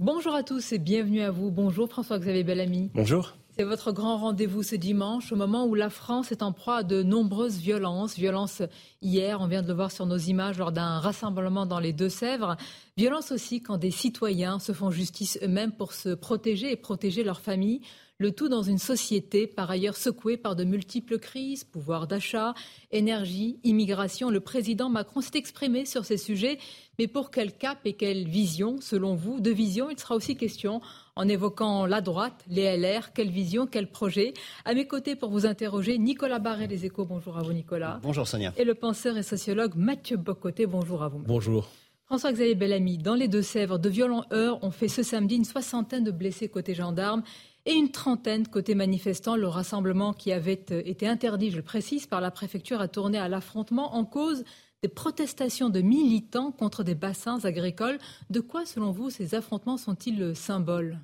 Bonjour à tous et bienvenue à vous. Bonjour François-Xavier Bellamy. Bonjour. C'est votre grand rendez-vous ce dimanche, au moment où la France est en proie à de nombreuses violences. Violences hier, on vient de le voir sur nos images lors d'un rassemblement dans les Deux-Sèvres. Violence aussi quand des citoyens se font justice eux-mêmes pour se protéger et protéger leur famille. Le tout dans une société par ailleurs secouée par de multiples crises, pouvoir d'achat, énergie, immigration. Le président Macron s'est exprimé sur ces sujets, mais pour quel cap et quelle vision, selon vous De vision, il sera aussi question en évoquant la droite, les LR, quelle vision, quel projet? À mes côtés pour vous interroger, Nicolas Barret, les échos, bonjour à vous Nicolas. Bonjour Sonia. Et le penseur et sociologue Mathieu Bocoté, bonjour à vous. Bonjour. François-Xavier Bellamy, dans les Deux-Sèvres, de violents heurts ont fait ce samedi une soixantaine de blessés côté gendarmes et une trentaine côté manifestants. Le rassemblement qui avait euh, été interdit, je le précise, par la préfecture a tourné à l'affrontement en cause des protestations de militants contre des bassins agricoles. De quoi, selon vous, ces affrontements sont-ils le symbole?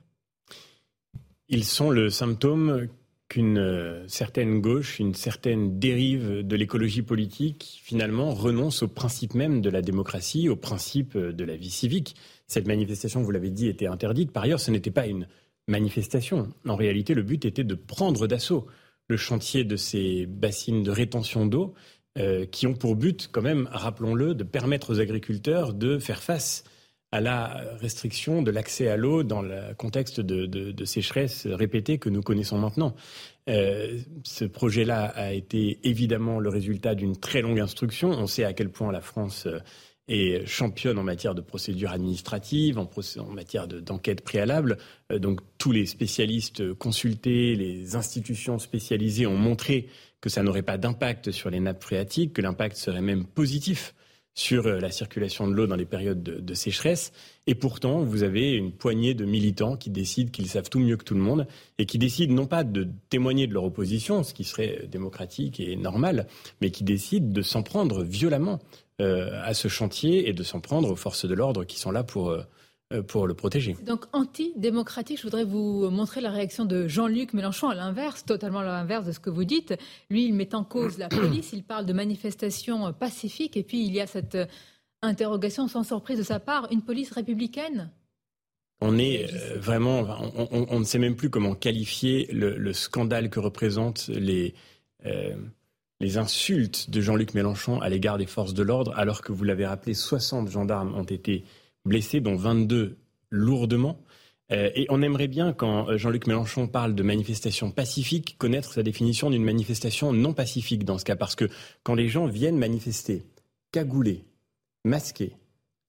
Ils sont le symptôme qu'une euh, certaine gauche, une certaine dérive de l'écologie politique, finalement, renonce au principe même de la démocratie, au principe euh, de la vie civique. Cette manifestation, vous l'avez dit, était interdite. Par ailleurs, ce n'était pas une manifestation. En réalité, le but était de prendre d'assaut le chantier de ces bassines de rétention d'eau euh, qui ont pour but, quand même, rappelons-le, de permettre aux agriculteurs de faire face à la restriction de l'accès à l'eau dans le contexte de, sécheresse répétée que nous connaissons maintenant. Euh, ce projet-là a été évidemment le résultat d'une très longue instruction. On sait à quel point la France euh, et championne en matière de procédures administratives, en, matière d'enquête préalable. Euh, donc tous les spécialistes consultés, les institutions spécialisées ont montré que ça n'aurait pas d'impact sur les nappes phréatiques, que l'impact serait même positif sur euh, la circulation de l'eau dans les périodes de, de, sécheresse. Et pourtant, vous avez une poignée de militants qui décident qu'ils savent tout mieux que tout le monde et qui décident non pas de témoigner de leur opposition, ce qui serait démocratique et normal, mais qui décident de s'en prendre violemment euh, à ce chantier et de s'en prendre aux forces de l'ordre qui sont là pour, euh, euh, pour le protéger. Donc anti-démocratique, je voudrais vous montrer la réaction de Jean-Luc Mélenchon à l'inverse, totalement à l'inverse de ce que vous dites. Lui, il met en cause la police, il parle de manifestations pacifiques et puis il y a cette interrogation sans surprise de sa part, une police républicaine? On est vraiment, on, ne sait même plus comment qualifier le, scandale que représentent les, les insultes de Jean-Luc Mélenchon à l'égard des forces de l'ordre, alors que vous l'avez rappelé, 60 gendarmes ont été blessés, dont 22 lourdement. Euh, et on aimerait bien, quand euh, Jean-Luc Mélenchon parle de manifestation pacifique, connaître sa définition d'une manifestation non pacifique dans ce cas. Parce que quand les gens viennent manifester, cagoulés, masqués,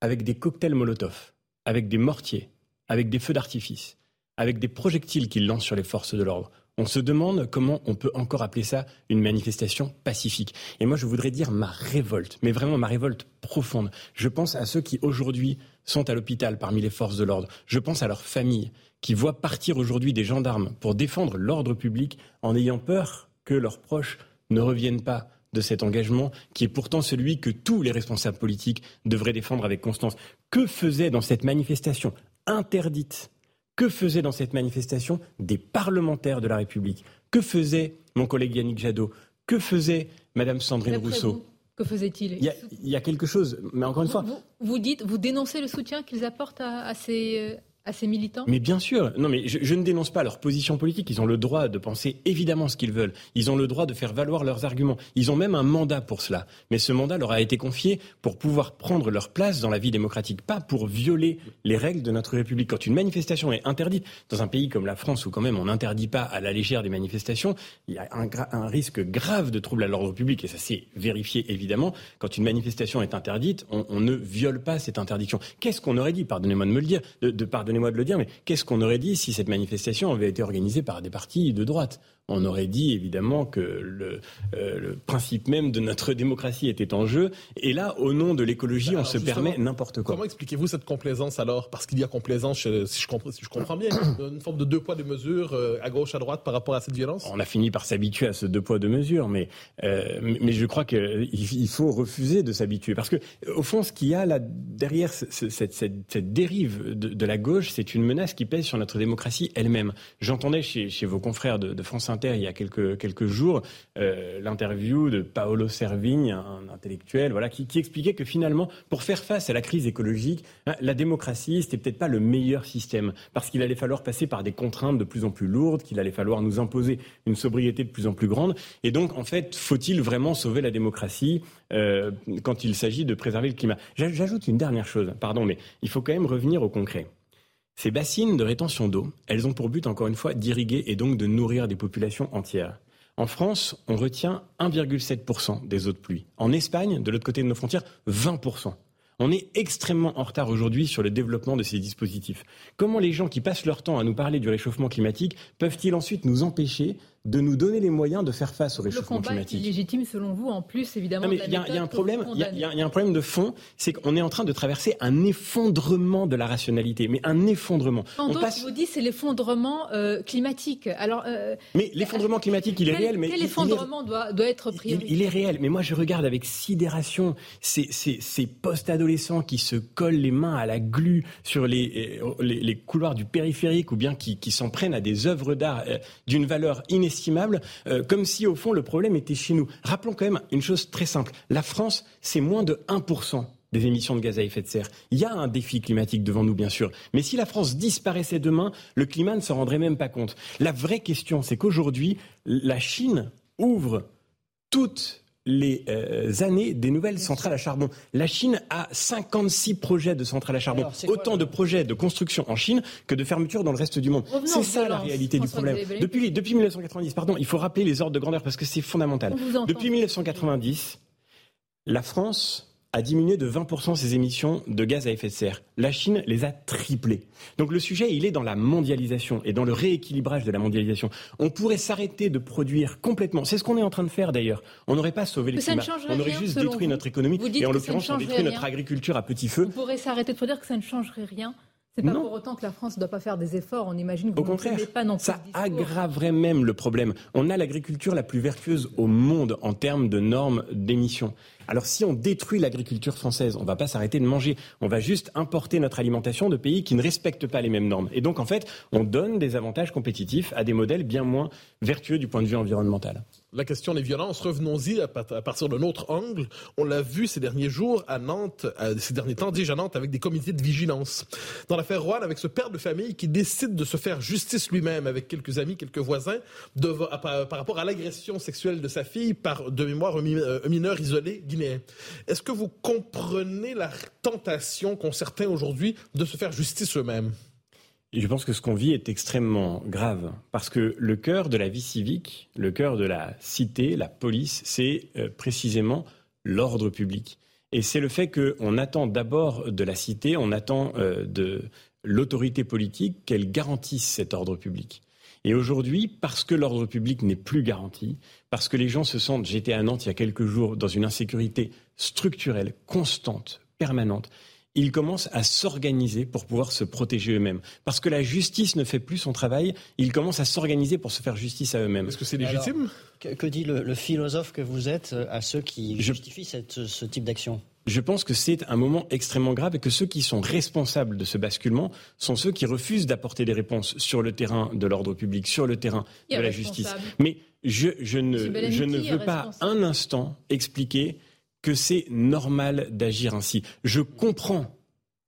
avec des cocktails Molotov, avec des mortiers, avec des feux d'artifice, avec des projectiles qu'ils lancent sur les forces de l'ordre, on se demande comment on peut encore appeler ça une manifestation pacifique. Et moi, je voudrais dire ma révolte, mais vraiment ma révolte profonde. Je pense à ceux qui aujourd'hui sont à l'hôpital parmi les forces de l'ordre. Je pense à leurs familles qui voient partir aujourd'hui des gendarmes pour défendre l'ordre public en ayant peur que leurs proches ne reviennent pas de cet engagement qui est pourtant celui que tous les responsables politiques devraient défendre avec constance. Que faisait dans cette manifestation interdite que faisaient dans cette manifestation des parlementaires de la République? Que faisait mon collègue Yannick Jadot? Que faisait Madame Sandrine Rousseau? que faisait-il? Il, y a quelque chose, mais encore une fois. Vous, dites, vous dénoncez le soutien qu'ils apportent à, ces, euh, à militants? Mais bien sûr. Non, mais je, ne dénonce pas leur position politique. Ils ont le droit de penser évidemment ce qu'ils veulent. Ils ont le droit de faire valoir leurs arguments. Ils ont même un mandat pour cela. Mais ce mandat leur a été confié pour pouvoir prendre leur place dans la vie démocratique, pas pour violer les règles de notre République. Quand une manifestation est interdite dans un pays comme la France, où quand même on n'interdit pas à la légère des manifestations, il y a un, risque grave de trouble à l'ordre public, et ça s'est vérifié évidemment. Quand une manifestation est interdite, on, ne viole pas cette interdiction. Qu'est-ce qu'on aurait dit Pardonnez-moi de me le dire, de pardonner moi de le dire, mais qu'est-ce qu'on aurait dit si cette manifestation avait été organisée par des partis de droite? On aurait dit évidemment que le, euh, le, principe même de notre démocratie était en jeu. Et là, au nom de l'écologie, on se permet n'importe quoi. Comment expliquez-vous cette complaisance alors? Parce qu'il y a complaisance, si je comprends, si je comprends bien, une forme de deux poids, deux mesures euh, à gauche, à droite par rapport à cette violence? On a fini par s'habituer à ce deux poids, deux mesures, mais, euh, mais je crois qu'il faut refuser de s'habituer. Parce que, au fond, ce qu'il y a là derrière cette, cette, cette dérive de, de, la gauche, c'est une menace qui pèse sur notre démocratie elle-même. J'entendais chez, chez, vos confrères de, de France il y a quelques, jours euh, l'interview de Paolo Servigne, un intellectuel, voilà, qui, qui, expliquait que finalement, pour faire face à la crise écologique, hein, la démocratie, c'était peut-être pas le meilleur système, parce qu'il allait falloir passer par des contraintes de plus en plus lourdes, qu'il allait falloir nous imposer une sobriété de plus en plus grande. Et donc, en fait, faut-il vraiment sauver la démocratie euh, quand il s'agit de préserver le climat? J'ajoute une dernière chose, pardon, mais il faut quand même revenir au concret. Ces bassines de rétention d'eau, elles ont pour but, encore une fois, d'irriguer et donc de nourrir des populations entières. En France, on retient 1,7% des eaux de pluie. En Espagne, de l'autre côté de nos frontières, 20%. On est extrêmement en retard aujourd'hui sur le développement de ces dispositifs. Comment les gens qui passent leur temps à nous parler du réchauffement climatique peuvent-ils ensuite nous empêcher de nous donner les moyens de faire face au réchauffement climatique. Le légitime selon vous, en plus évidemment. Il y, a un problème. Il y, a un problème de fond, c'est qu'on est en train de traverser un effondrement de la rationalité, mais un effondrement. En on passe... vous dit c'est l'effondrement euh, climatique. Alors. Euh, mais l'effondrement climatique, il est réel. Mais quel effondrement doit, doit être prioritaire il, est réel, mais moi je regarde avec sidération ces, ces, ces post-adolescents qui se collent les mains à la glu sur les, euh, les, les couloirs du périphérique ou bien qui, qui s'en prennent à des œuvres d'art d'une valeur inestimable estimable, euh, comme si au fond le problème était chez nous. Rappelons quand même une chose très simple. La France, c'est moins de 1% des émissions de gaz à effet de serre. Il y a un défi climatique devant nous, bien sûr. Mais si la France disparaissait demain, le climat ne s'en rendrait même pas compte. La vraie question, c'est qu'aujourd'hui, la Chine ouvre toutes les euh, années des nouvelles centrales à charbon. La Chine a 56 projets de centrales à charbon, autant de projets de construction en Chine que de fermeture dans le reste du monde. C'est ça la réalité du problème. Depuis, depuis 1990, pardon, il faut rappeler les ordres de grandeur parce que c'est fondamental. Depuis 1990, la France a diminué de 20% ses émissions de gaz à effet de serre. La Chine les a triplées. Donc le sujet, il est dans la mondialisation et dans le rééquilibrage de la mondialisation. On pourrait s'arrêter de produire complètement. C'est ce qu'on est en train de faire d'ailleurs. On n'aurait pas sauvé le climat. On aurait juste détruit notre économie. et en l'occurrence, on détruit notre agriculture à petit feu. On pourrait s'arrêter de produire que ça ne changerait rien c'est pas pour autant que la France ne doit pas faire des efforts. On imagine que vous Au contraire, pas non ça aggraverait même le problème. On a l'agriculture la plus vertueuse au monde en termes de normes d'émissions. Alors si on détruit l'agriculture française, on ne va pas s'arrêter de manger. On va juste importer notre alimentation de pays qui ne respectent pas les mêmes normes. Et donc en fait, on donne des avantages compétitifs à des modèles bien moins vertueux du point de vue environnemental. La question des violences, revenons-y à, partir d'un autre angle. On l'a vu ces derniers jours à Nantes, ces derniers temps, déjà à Nantes, avec des comités de vigilance. Dans l'affaire Rouen, avec ce père de famille qui décide de se faire justice lui-même avec quelques amis, quelques voisins, par, rapport à l'agression sexuelle de sa fille par, de mémoire, un mineur isolé est-ce que vous comprenez la tentation qu'ont certains aujourd'hui de se faire justice eux-mêmes? Je pense que ce qu'on vit est extrêmement grave parce que le cœur de la vie civique, le cœur de la cité, la police, c'est euh, précisément l'ordre public. Et c'est le fait qu'on attend d'abord de la cité, on attend euh, de l'autorité politique qu'elle garantisse cet ordre public. Et aujourd'hui, parce que l'ordre public n'est plus garanti, parce que les gens se sentent, j'étais à Nantes il y a quelques jours, dans une insécurité structurelle, constante, permanente, ils commencent à s'organiser pour pouvoir se protéger eux-mêmes. Parce que la justice ne fait plus son travail, ils commencent à s'organiser pour se faire justice à eux-mêmes. Est-ce que c'est légitime? Que, dit le, philosophe que vous êtes à ceux qui justifient ce type d'action? Je pense que c'est un moment extrêmement grave et que ceux qui sont responsables de ce basculement sont ceux qui refusent d'apporter des réponses sur le terrain de l'ordre public, sur le terrain de la justice. Mais je, ne, je ne veux pas un instant expliquer que c'est normal d'agir ainsi. Je comprends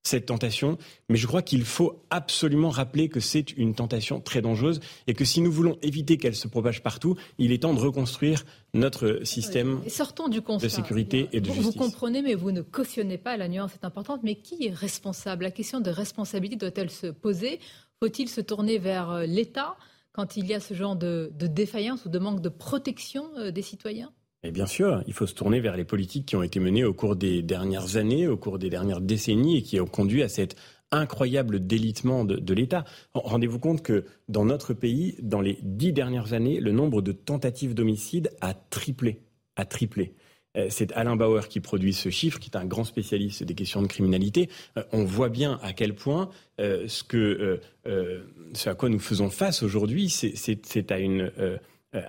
cette tentation, mais je crois qu'il faut absolument rappeler que c'est une tentation très dangereuse et que si nous voulons éviter qu'elle se propage partout, il est temps de reconstruire notre système de sécurité et de justice. Vous comprenez, mais vous ne cautionnez pas, la nuance est importante, mais qui est responsable? La question de responsabilité doit-elle se poser? Faut-il se tourner vers euh, l'État quand il y a ce genre de, défaillance ou de manque de protection euh, des citoyens? Et bien sûr, il faut se tourner vers les politiques qui ont été menées au cours des dernières années, au cours des dernières décennies et qui ont conduit à cet incroyable délitement de, l'État. Rendez-vous compte que dans notre pays, dans les dix dernières années, le nombre de tentatives d'homicide a triplé, a triplé. Euh, c'est Alain Bauer qui produit ce chiffre, qui est un grand spécialiste des questions de criminalité. Euh, on voit bien à quel point euh, ce à quoi nous faisons face aujourd'hui, c'est à une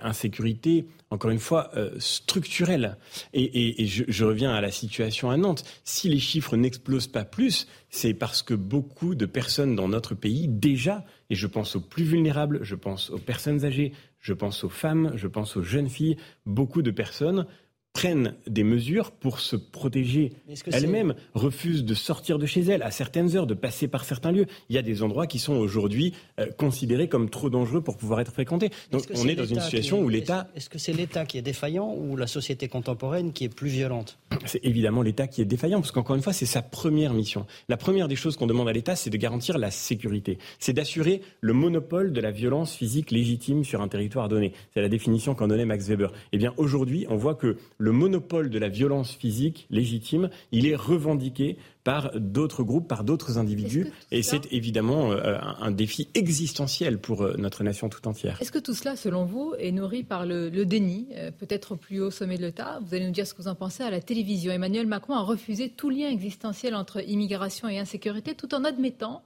insécurité, encore une fois, structurelle. Et, je, je, reviens à la situation à Nantes. Si les chiffres n'explosent pas plus, c'est parce que beaucoup de personnes dans notre pays, déjà, et je pense aux plus vulnérables, je pense aux personnes âgées, je pense aux femmes, je pense aux jeunes filles, beaucoup de personnes prennent des mesures pour se protéger elles-mêmes, refusent de sortir de chez elles à certaines heures, de passer par certains lieux. Il y a des endroits qui sont aujourd'hui euh, considérés comme trop dangereux pour pouvoir être fréquentés. Donc on est, dans une situation où l'État... Est-ce que c'est l'État qui est défaillant ou la société contemporaine qui est plus violente? C'est évidemment l'État qui est défaillant, parce qu'encore une fois, c'est sa première mission. La première des choses qu'on demande à l'État, c'est de garantir la sécurité. C'est d'assurer le monopole de la violence physique légitime sur un territoire donné. C'est la définition qu'en donnait Max Weber. Eh bien aujourd'hui, on voit que le monopole de la violence physique légitime, il est revendiqué par d'autres groupes, par d'autres individus. Et c'est évidemment euh, un défi existentiel pour euh, notre nation tout entière. Est-ce que tout cela, selon vous, est nourri par le, déni, euh, peut-être au plus haut sommet de l'État? Vous allez nous dire ce que vous en pensez à la télévision. Emmanuel Macron a refusé tout lien existentiel entre immigration et insécurité, tout en admettant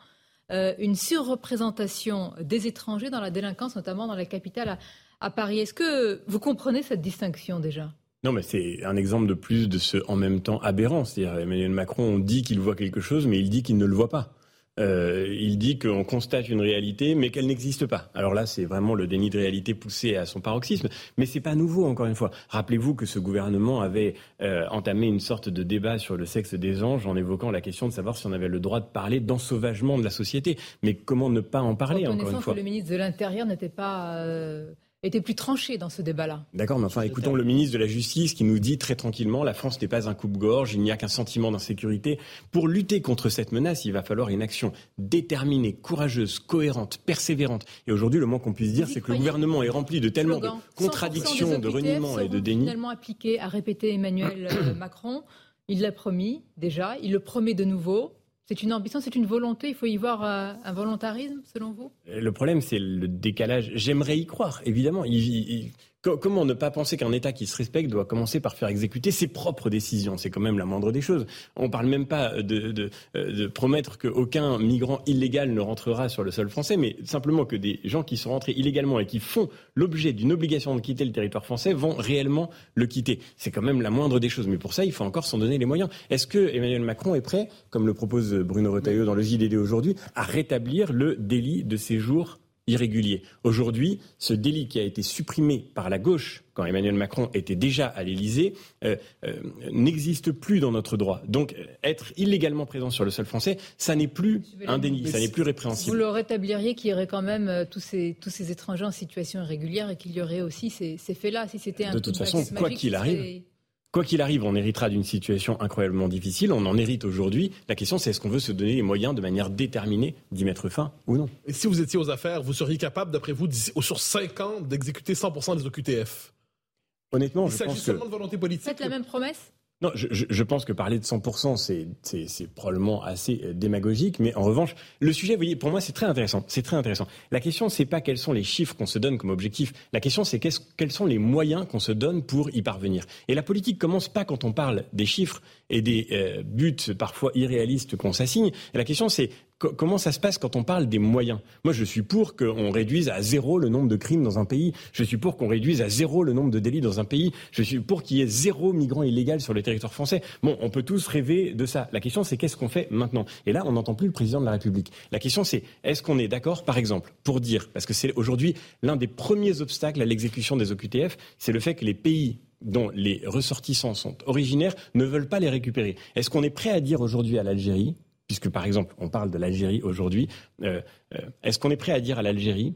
une surreprésentation des étrangers dans la délinquance, notamment dans la capitale à Paris. Est-ce que vous comprenez cette distinction déjà? Non, mais c'est un exemple de plus de ce en même temps aberrant. C'est-à-dire, Emmanuel Macron dit qu'il voit quelque chose, mais il dit qu'il ne le voit pas. Euh, il dit qu'on constate une réalité, mais qu'elle n'existe pas. Alors là, c'est vraiment le déni de réalité poussé à son paroxysme. Mais c'est pas nouveau, encore une fois. Rappelez-vous que ce gouvernement avait euh, entamé une sorte de débat sur le sexe des anges en évoquant la question de savoir si on avait le droit de parler d'ensauvagement de la société. Mais comment ne pas en parler, encore une fois que le ministre de l'Intérieur n'était pas euh, était plus tranché dans ce débat-là. D'accord, mais enfin, écoutons le ministre de la Justice qui nous dit très tranquillement la France n'est pas un coupe-gorge, il n'y a qu'un sentiment d'insécurité. Pour lutter contre cette menace, il va falloir une action déterminée, courageuse, cohérente, persévérante. Et aujourd'hui, le moins qu'on puisse dire, c'est que le gouvernement est rempli de tellement de contradictions, de reniements et de déni. finalement appliqué, a répété Emmanuel euh, Macron. Il l'a promis déjà, il le promet de nouveau. C'est une ambition, c'est une volonté. Il faut y voir euh, un volontarisme, selon vous? Le problème, c'est le décalage. J'aimerais y croire, évidemment. Comment ne pas penser qu'un État qui se respecte doit commencer par faire exécuter ses propres décisions? C'est quand même la moindre des choses. On ne parle même pas de, de, de promettre qu'aucun migrant illégal ne rentrera sur le sol français, mais simplement que des gens qui sont rentrés illégalement et qui font l'objet d'une obligation de quitter le territoire français vont réellement le quitter. C'est quand même la moindre des choses. Mais pour ça, il faut encore s'en donner les moyens. Est-ce que Emmanuel Macron est prêt, comme le propose Bruno Retailleau dans le JDD aujourd'hui, à rétablir le délit de séjour irrégulier. Aujourd'hui, ce délit qui a été supprimé par la gauche quand Emmanuel Macron était déjà à l'Élysée euh, euh, n'existe plus dans notre droit. Donc euh, être illégalement présent sur le sol français, ça n'est plus un délit, ça n'est plus répréhensible. Vous le rétabliriez qu'il y aurait quand même tous ces, tous ces étrangers en situation irrégulière et qu'il y aurait aussi ces, ces faits-là, si c'était un De toute façon, quoi qu'il arrive, Quoi qu'il arrive, on héritera d'une situation incroyablement difficile. On en hérite aujourd'hui. La question, c'est est-ce qu'on veut se donner les moyens de manière déterminée d'y mettre fin ou non? Et si vous étiez aux affaires, vous seriez capable, d'après vous, sur 5 ans, d'exécuter 100% des OQTF Honnêtement, je pense que... seulement de volonté politique. Faites la même promesse? Non, je, pense que parler de 100%, c'est probablement assez euh, démagogique, mais en revanche, le sujet, vous voyez, pour moi, c'est très intéressant. C'est très intéressant. La question, c'est pas quels sont les chiffres qu'on se donne comme objectif. La question, c'est quels sont les moyens qu'on se donne pour y parvenir. Et la politique commence pas quand on parle des chiffres et des euh, buts parfois irréalistes qu'on s'assigne. La question, c'est comment ça se passe quand on parle des moyens? Moi, je suis pour qu'on réduise à zéro le nombre de crimes dans un pays. Je suis pour qu'on réduise à zéro le nombre de délits dans un pays. Je suis pour qu'il y ait zéro migrant illégal sur le territoire français. Bon, on peut tous rêver de ça. La question, c'est qu'est-ce qu'on fait maintenant? Et là, on n'entend plus le président de la République. La question, c'est est-ce qu'on est, d'accord, par exemple, pour dire, parce que c'est aujourd'hui l'un des premiers obstacles à l'exécution des OQTF, c'est le fait que les pays dont les ressortissants sont originaires ne veulent pas les récupérer. Est-ce qu'on est prêt à dire aujourd'hui à l'Algérie puisque par exemple on parle de l'Algérie aujourd'hui, euh, euh, est-ce qu'on est prêt à dire à l'Algérie,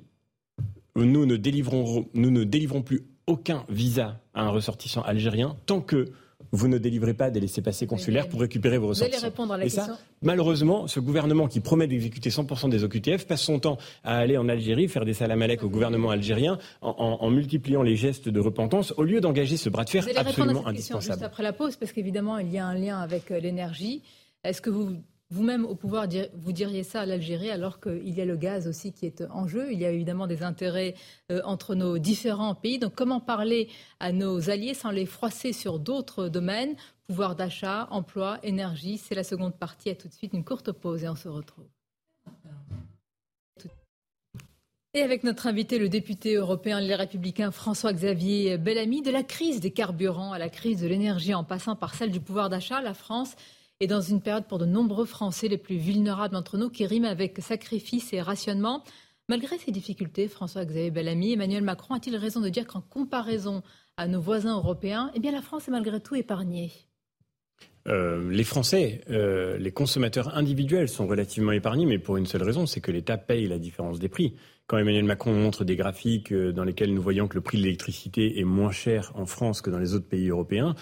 nous ne délivrons, nous ne délivrons plus aucun visa à un ressortissant algérien tant que vous ne délivrez pas des laissés-passer consulaires pour récupérer vos ressources. Vous allez répondre à la Et question. ça, malheureusement, ce gouvernement qui promet d'exécuter 100% des OQTF passe son temps à aller en Algérie faire des salamalek au gouvernement algérien en, en- en multipliant les gestes de repentance au lieu d'engager ce bras de fer Vous allez répondre à absolument cette question juste indispensable. après la pause, parce qu'évidemment, il y a un lien avec euh, l'énergie. Est-ce que vous, vous-même, au pouvoir, vous diriez ça à l'Algérie, alors qu'il y a le gaz aussi qui est en jeu Il y a évidemment des intérêts euh, entre nos différents pays. Donc, comment parler à nos alliés sans les froisser sur d'autres domaines? Pouvoir d'achat, emploi, énergie. C'est la seconde partie. À tout de suite, une courte pause et on se retrouve. Et avec notre invité, le député européen Les Républicains François-Xavier Bellamy, de la crise des carburants à la crise de l'énergie en passant par celle du pouvoir d'achat, la France est dans une période pour de nombreux Français les plus vulnérables d'entre nous qui rime avec sacrifice et rationnement. Malgré ces difficultés, François-Xavier Bellamy, Emmanuel Macron a-t-il raison de dire qu'en comparaison à nos voisins européens, eh bien la France est malgré tout épargnée? Euh, les Français, euh, les consommateurs individuels sont relativement épargnés, mais pour une seule raison, c'est que l'État paye la différence des prix. Quand Emmanuel Macron montre des graphiques euh, dans lesquels nous voyons que le prix de l'électricité est moins cher en France que dans les autres pays européens,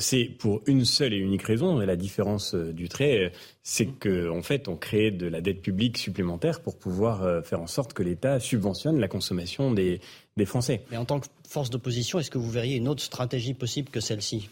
c'est pour une seule et unique raison. Et la différence du trait, c'est qu'en en fait, on crée de la dette publique supplémentaire pour pouvoir faire en sorte que l'État subventionne la consommation des, des Français. Mais en tant que force d'opposition, est-ce que vous verriez une autre stratégie possible que celle-ci?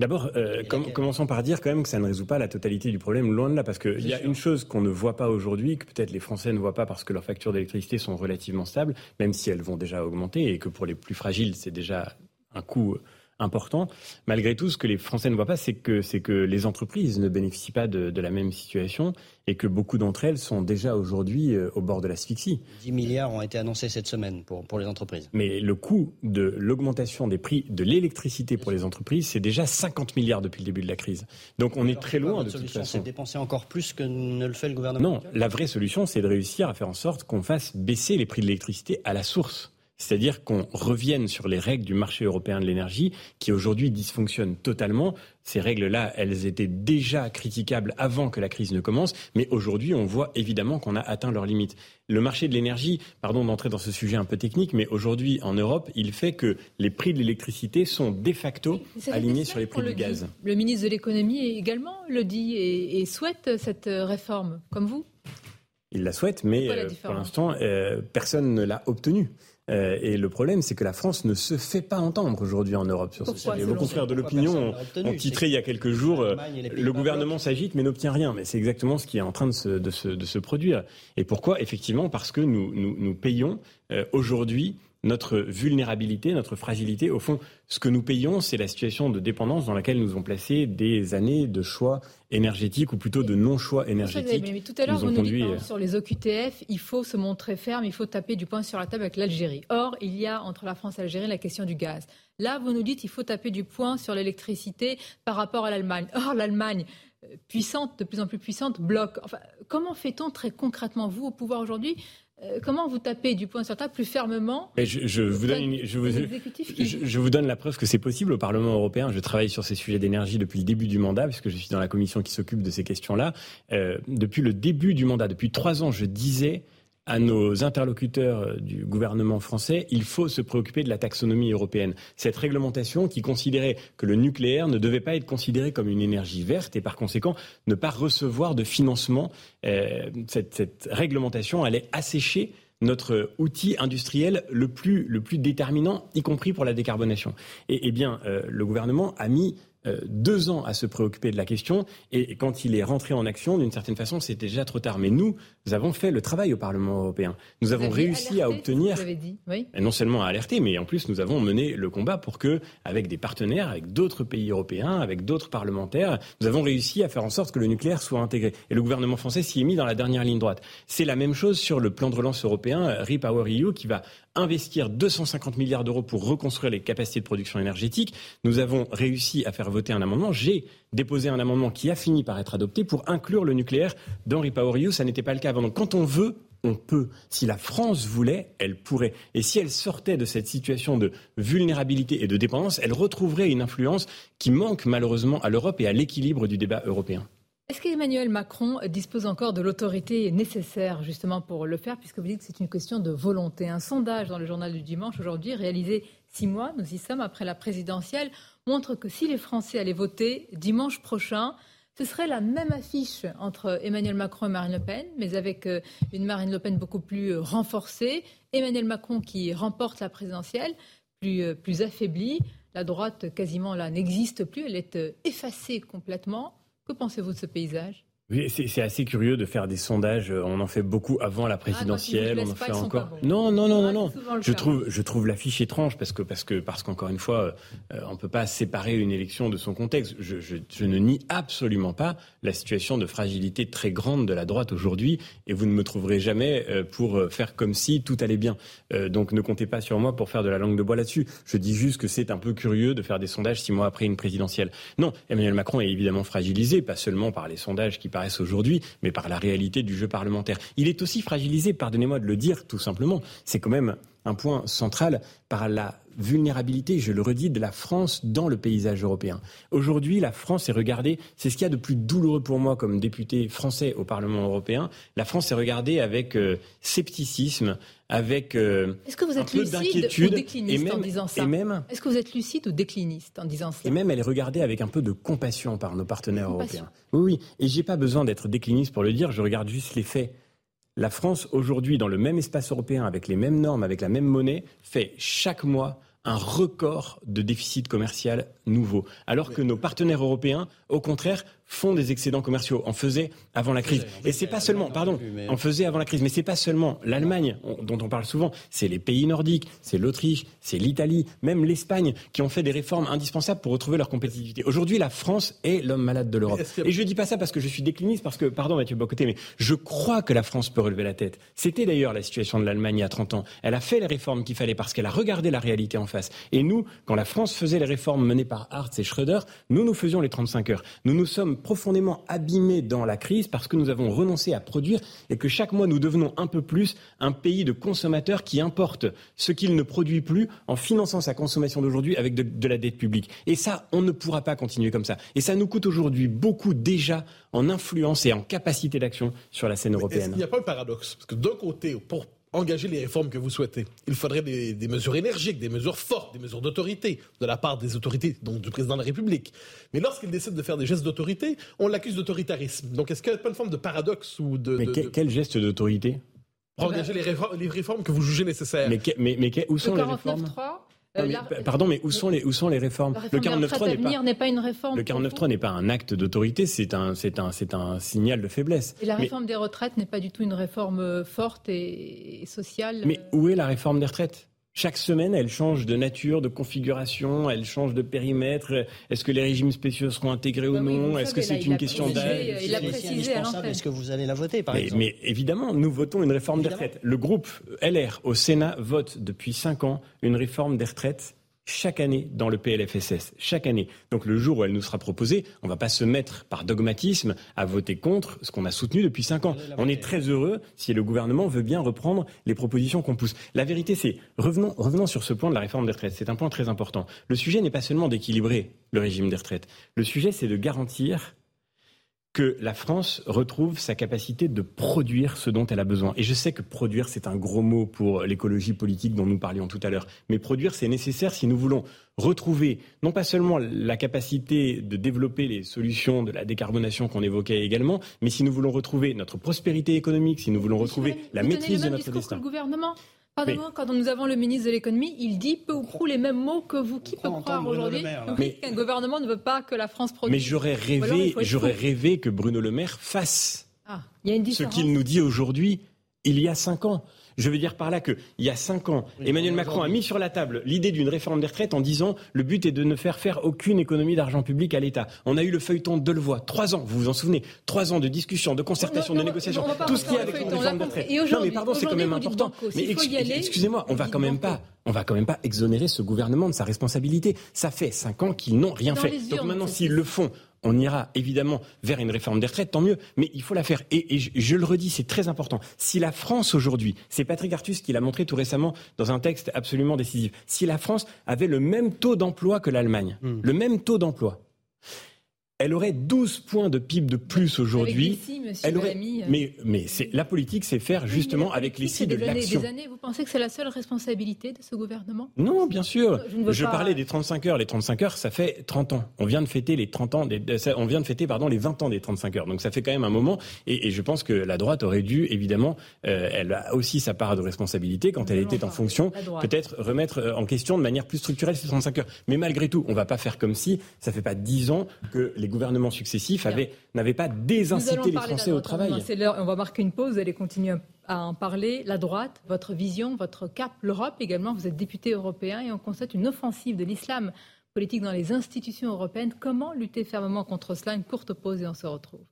D'abord, euh, com- commençons par dire quand même que ça ne résout pas la totalité du problème, loin de là, parce qu'il y a sûr. une chose qu'on ne voit pas aujourd'hui, que peut-être les Français ne voient pas parce que leurs factures d'électricité sont relativement stables, même si elles vont déjà augmenter, et que pour les plus fragiles, c'est déjà un coût important. Malgré tout, ce que les Français ne voient pas, c'est que, c'est que les entreprises ne bénéficient pas de, de la même situation, et que beaucoup d'entre elles sont déjà aujourd'hui euh, au bord de l'asphyxie. 10 milliards ont été annoncés cette semaine pour, pour les entreprises. Mais le coût de l'augmentation des prix de l'électricité pour les entreprises, c'est déjà 50 milliards depuis le début de la crise. Donc on est très loin de toute solution, façon. C'est de dépenser encore plus que ne le fait le gouvernement Non, la vraie solution, c'est de réussir à faire en sorte qu'on fasse baisser les prix de l'électricité à la source. C'est-à-dire qu'on revienne sur les règles du marché européen de l'énergie qui aujourd'hui dysfonctionnent totalement. Ces règles-là, elles étaient déjà critiquables avant que la crise ne commence, mais aujourd'hui, on voit évidemment qu'on a atteint leurs limites. Le marché de l'énergie, pardon d'entrer dans ce sujet un peu technique, mais aujourd'hui en Europe, il fait que les prix de l'électricité sont de facto alignés sur les prix du le gaz. dit. Le ministre de l'économie également le dit et, et souhaite cette réforme, comme vous? Il la souhaite, mais euh, pour l'instant, euh, personne ne l'a obtenue. Euh, et le problème, c'est que la France ne se fait pas entendre aujourd'hui en Europe sur ce sujet. Vos confrères de l'opinion ont, titré il y a quelques jours euh, Le gouvernement s'agite mais n'obtient rien. Mais c'est exactement ce qui est en train de se, de se, de se produire. Et pourquoi Effectivement, parce que nous, nous, nous payons euh, aujourd'hui notre vulnérabilité, notre fragilité. Au fond, ce que nous payons, c'est la situation de dépendance dans laquelle nous ont placé des années de choix énergétiques, ou plutôt de non-choix énergétiques. Mais tout à l'heure, vous nous dites hein, sur les OQTF, il faut se montrer ferme, il faut taper du poing sur la table avec l'Algérie. Or, il y a entre la France et l'Algérie la question du gaz. Là, vous nous dites il faut taper du poing sur l'électricité par rapport à l'Allemagne. Or, l'Allemagne, euh, puissante, de plus en plus puissante, bloque. Enfin, comment fait-on très concrètement, vous, au pouvoir aujourd'hui euh, Comment vous tapez du poing sur table plus fermement Mais je, je vous donne une- je vous- l'exécutif qui- Je, je vous donne la preuve que c'est possible au Parlement européen. Je travaille sur ces sujets d'énergie depuis le début du mandat, puisque je suis dans la commission qui s'occupe de ces questions-là. Euh, depuis le début du mandat, depuis trois ans, je disais à nos interlocuteurs euh, du gouvernement français, il faut se préoccuper de la taxonomie européenne. Cette réglementation qui considérait que le nucléaire ne devait pas être considéré comme une énergie verte et par conséquent ne pas recevoir de financement. Euh, cette, réglementation allait assécher notre outil industriel le plus, déterminant, y compris pour la décarbonation. Et, eh bien, euh, le gouvernement a mis deux ans à se préoccuper de la question, et quand il est rentré en action, d'une certaine façon, c'était déjà trop tard. Mais nous, nous avons fait le travail au Parlement européen. Nous Vous avons réussi à obtenir Vous avez dit, oui. non seulement à alerter, mais en plus nous avons mené le combat pour que, avec des partenaires, avec d'autres pays européens, avec d'autres parlementaires, nous avons réussi à faire en sorte que le nucléaire soit intégré. Et le gouvernement français s'y est mis dans la dernière ligne droite. C'est la même chose sur le plan de relance européen, euh, Repower EU, qui va investir 250 milliards d'euros pour reconstruire les capacités de production énergétique. Nous avons réussi à faire voter un amendement. J'ai déposé un amendement qui a fini par être adopté pour inclure le nucléaire dans Repower EU. Ça n'était pas le cas quand on veut, on peut. Si la France voulait, elle pourrait. Et si elle sortait de cette situation de vulnérabilité et de dépendance, elle retrouverait une influence qui manque malheureusement à l'Europe et à l'équilibre du débat européen. Est-ce qu'Emmanuel Macron dispose encore de l'autorité nécessaire justement pour le faire, puisque vous dites que c'est une question de volonté? Un sondage dans le journal du dimanche aujourd'hui, réalisé six mois, nous y sommes, après la présidentielle, montre que si les Français allaient voter dimanche prochain, ce serait la même affiche entre Emmanuel Macron et Marine Le Pen, mais avec euh, une Marine Le Pen beaucoup plus euh, renforcée, Emmanuel Macron qui remporte la présidentielle, plus, euh, plus affaiblie. La droite, quasiment là, n'existe plus, elle est effacée complètement. Que pensez-vous de ce paysage? C'est assez curieux de faire des sondages. On en fait beaucoup avant la ah, présidentielle. on en fait encore. Non, non, non, non, non. Je trouve, je trouve l'affiche étrange parce que parce que parce qu'encore une fois, euh, on peut pas séparer une élection de son contexte. Je, je, je, ne nie absolument pas la situation de fragilité très grande de la droite aujourd'hui, et vous ne me trouverez jamais euh, pour faire comme si tout allait bien. Euh, donc ne comptez pas sur moi pour faire de la langue de bois là-dessus. Je dis juste que c'est un peu curieux de faire des sondages six mois après une présidentielle. Non, Emmanuel Macron est évidemment fragilisé, pas seulement par les sondages qui aujourd'hui, mais par la réalité du jeu parlementaire. Il est aussi fragilisé, pardonnez-moi de le dire tout simplement, c'est quand même un point central par la vulnérabilité, je le redis, de la France dans le paysage européen. Aujourd'hui, la France est regardée, c'est ce qu'il y a de plus douloureux pour moi comme député français au Parlement européen, la France est regardée avec euh, scepticisme, avec euh, Est-ce que vous êtes lucide ou décliniste en disant ça Est-ce que vous êtes lucide ou décliniste en disant ça Et même, elle est regardée avec un peu de compassion par nos partenaires européens. Oui, oui. Et j'ai pas besoin d'être décliniste pour le dire. Je regarde juste les faits. La France, aujourd'hui, dans le même espace européen, avec les mêmes normes, avec la même monnaie, fait chaque mois un record de déficit commercial nouveau. Alors que nos partenaires européens, au contraire, font des excédents commerciaux. En faisait avant la crise. Et c'est pas seulement, pardon, en faisait avant la crise, mais c'est pas seulement l'Allemagne dont on parle souvent, c'est les pays nordiques, c'est l'Autriche, c'est l'Italie, même l'Espagne qui ont fait des réformes indispensables pour retrouver leur compétitivité. Aujourd'hui, la France est l'homme malade de l'Europe. Et je dis pas ça parce que je suis décliniste, parce que, pardon Mathieu Bocoté, mais je crois que la France peut relever la tête. C'était d'ailleurs la situation de l'Allemagne il y a 30 ans. Elle a fait les réformes qu'il fallait parce qu'elle a regardé la réalité en face. Et nous, quand la France faisait les réformes menées par Hartz et Schröder, nous, nous faisions les 35 heures. Nous nous sommes profondément abîmés dans la crise parce que nous avons renoncé à produire et que chaque mois nous devenons un peu plus un pays de consommateurs qui importe ce qu'il ne produit plus en finançant sa consommation d'aujourd'hui avec de, la dette publique. Et ça, on ne pourra pas continuer comme ça. Et ça nous coûte aujourd'hui beaucoup déjà en influence et en capacité d'action sur la scène européenne. Il n'y a pas un paradoxe? Parce que d'un côté, pour engager les réformes que vous souhaitez. Il faudrait des, mesures énergiques, des mesures fortes, des mesures d'autorité de la part des autorités, donc du président de la République. Mais lorsqu'il décide de faire des gestes d'autorité, on l'accuse d'autoritarisme. Donc est-ce qu'il n'y a pas une forme de paradoxe ou de... Mais quel geste d'autorité? Pour engager les réformes, que vous jugez nécessaires. Mais, mais, où sont les réformes? Euh, pardon, mais où sont les, où sont les réformes, Le 49.3 n'est pas, une réforme. Le 49.3 n'est pas un acte d'autorité, c'est un, c'est un, c'est un signal de faiblesse. Et la réforme des retraites n'est pas du tout une réforme euh, forte et, sociale. Mais où est la réforme des retraites? Chaque semaine, elle change de nature, de configuration, elle change de périmètre. Est-ce que les régimes spéciaux seront intégrés ou bah non? Est-ce que c'est une question d'âge? Il a précisé Est-ce que vous allez la voter, par mais, exemple? Mais évidemment, nous votons une réforme des retraites. Le groupe LR au Sénat vote depuis cinq ans une réforme des retraites chaque année dans le PLFSS, chaque année. Donc le jour où elle nous sera proposée, on ne va pas se mettre par dogmatisme à voter contre ce qu'on a soutenu depuis cinq ans. On est très heureux si le gouvernement veut bien reprendre les propositions qu'on pousse. La vérité, c'est revenons, revenons sur ce point de la réforme des retraites. C'est un point très important. Le sujet n'est pas seulement d'équilibrer le régime des retraites. Le sujet, c'est de garantir que la France retrouve sa capacité de produire ce dont elle a besoin. Et je sais que produire, c'est un gros mot pour l'écologie politique dont nous parlions tout à l'heure. Mais produire, c'est nécessaire si nous voulons retrouver non pas seulement la capacité de développer les solutions de la décarbonation qu'on évoquait également, mais si nous voulons retrouver notre prospérité économique, si nous voulons retrouver la maîtrise de notre destin. le gouvernement quand nous avons le ministre de l'économie, il dit peu ou prou les mêmes mots que vous. Qui peut croire aujourd'hui qu'un gouvernement ne veut pas que la France produise? Mais j'aurais rêvé, j'aurais rêvé que Bruno Le Maire fasse ah, ce qu'il nous dit aujourd'hui il y a cinq ans. Je veux dire par là qu'il y a cinq ans, Emmanuel Macron a mis sur la table l'idée d'une réforme des retraites en disant le but est de ne faire faire aucune économie d'argent public à l'État. On a eu le feuilleton de Delevoye, trois ans, vous vous en souvenez, trois ans de discussion, de concertation, de négociation, tout ce qui est avec une réforme des retraites. Non mais pardon, c'est quand même important. Mais excusez-moi, on va quand même pas on va quand même pas exonérer ce gouvernement de sa responsabilité. Ça fait cinq ans qu'ils n'ont rien fait. Donc maintenant, s'ils le font on ira évidemment vers une réforme des retraites, tant mieux, mais il faut la faire. Et, je, le redis, c'est très important. Si la France aujourd'hui, c'est Patrick Artus qui l'a montré tout récemment dans un texte absolument décisif, si la France avait le même taux d'emploi que l'Allemagne, hmm. le même taux d'emploi, elle aurait 12 points de PIB de plus aujourd'hui. Elle aurait, euh. mais mais c'est la politique, c'est faire justement avec les de l'action. Des années, vous pensez que c'est la seule responsabilité de ce gouvernement? Non, bien sûr. Je, parlais des 35 heures. Les 35 heures, ça fait 30 ans. On vient de fêter les 30 ans. Des, on vient de fêter pardon les 20 ans des 35 heures. Donc ça fait quand même un moment. Et, je pense que la droite aurait dû évidemment, euh, elle a aussi sa part de responsabilité quand elle était en fonction, peut-être remettre euh, en question de manière plus structurelle ces 35 heures. Mais malgré tout, on va pas faire comme si ça fait pas 10 ans que les gouvernements successifs n'avaient pas désincité les Français au travail. On va marquer une pause, vous allez continuer à en parler. La droite, votre vision, votre cap, l'Europe également, vous êtes député européen et on constate une offensive de l'islam politique dans les institutions européennes. Comment lutter fermement contre cela? Une courte pause et on se retrouve.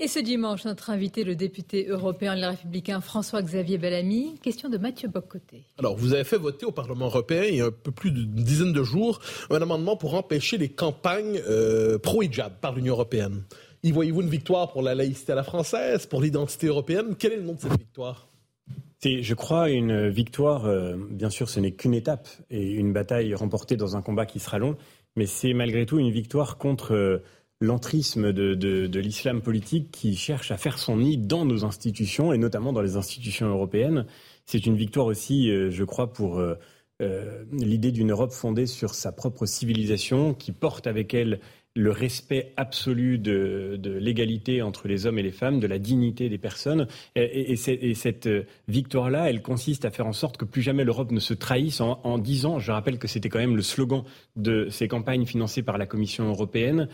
Et ce dimanche, notre invité, le député européen Les Républicains François-Xavier Bellamy. Question de Mathieu Bocoté. Alors, vous avez fait voter au Parlement européen il y a un peu plus d'une dizaine de jours un amendement pour empêcher les campagnes euh, pro-hijab par l'Union européenne. Y voyez-vous une victoire pour la laïcité à la française, pour l'identité européenne? Quel est le nom de cette victoire? C'est, je crois, une victoire. Euh, bien sûr, ce n'est qu'une étape et une bataille remportée dans un combat qui sera long, mais c'est malgré tout une victoire contre euh, l'entrisme de, l'islam politique qui cherche à faire son nid dans nos institutions et notamment dans les institutions européennes. C'est une victoire aussi, euh, je crois, pour euh, euh, l'idée d'une Europe fondée sur sa propre civilisation, qui porte avec elle le respect absolu de, l'égalité entre les hommes et les femmes, de la dignité des personnes. Et, cette victoire-là, elle consiste à faire en sorte que plus jamais l'Europe ne se trahisse en, en disant, je rappelle que c'était quand même le slogan de ces campagnes financées par la Commission européenne,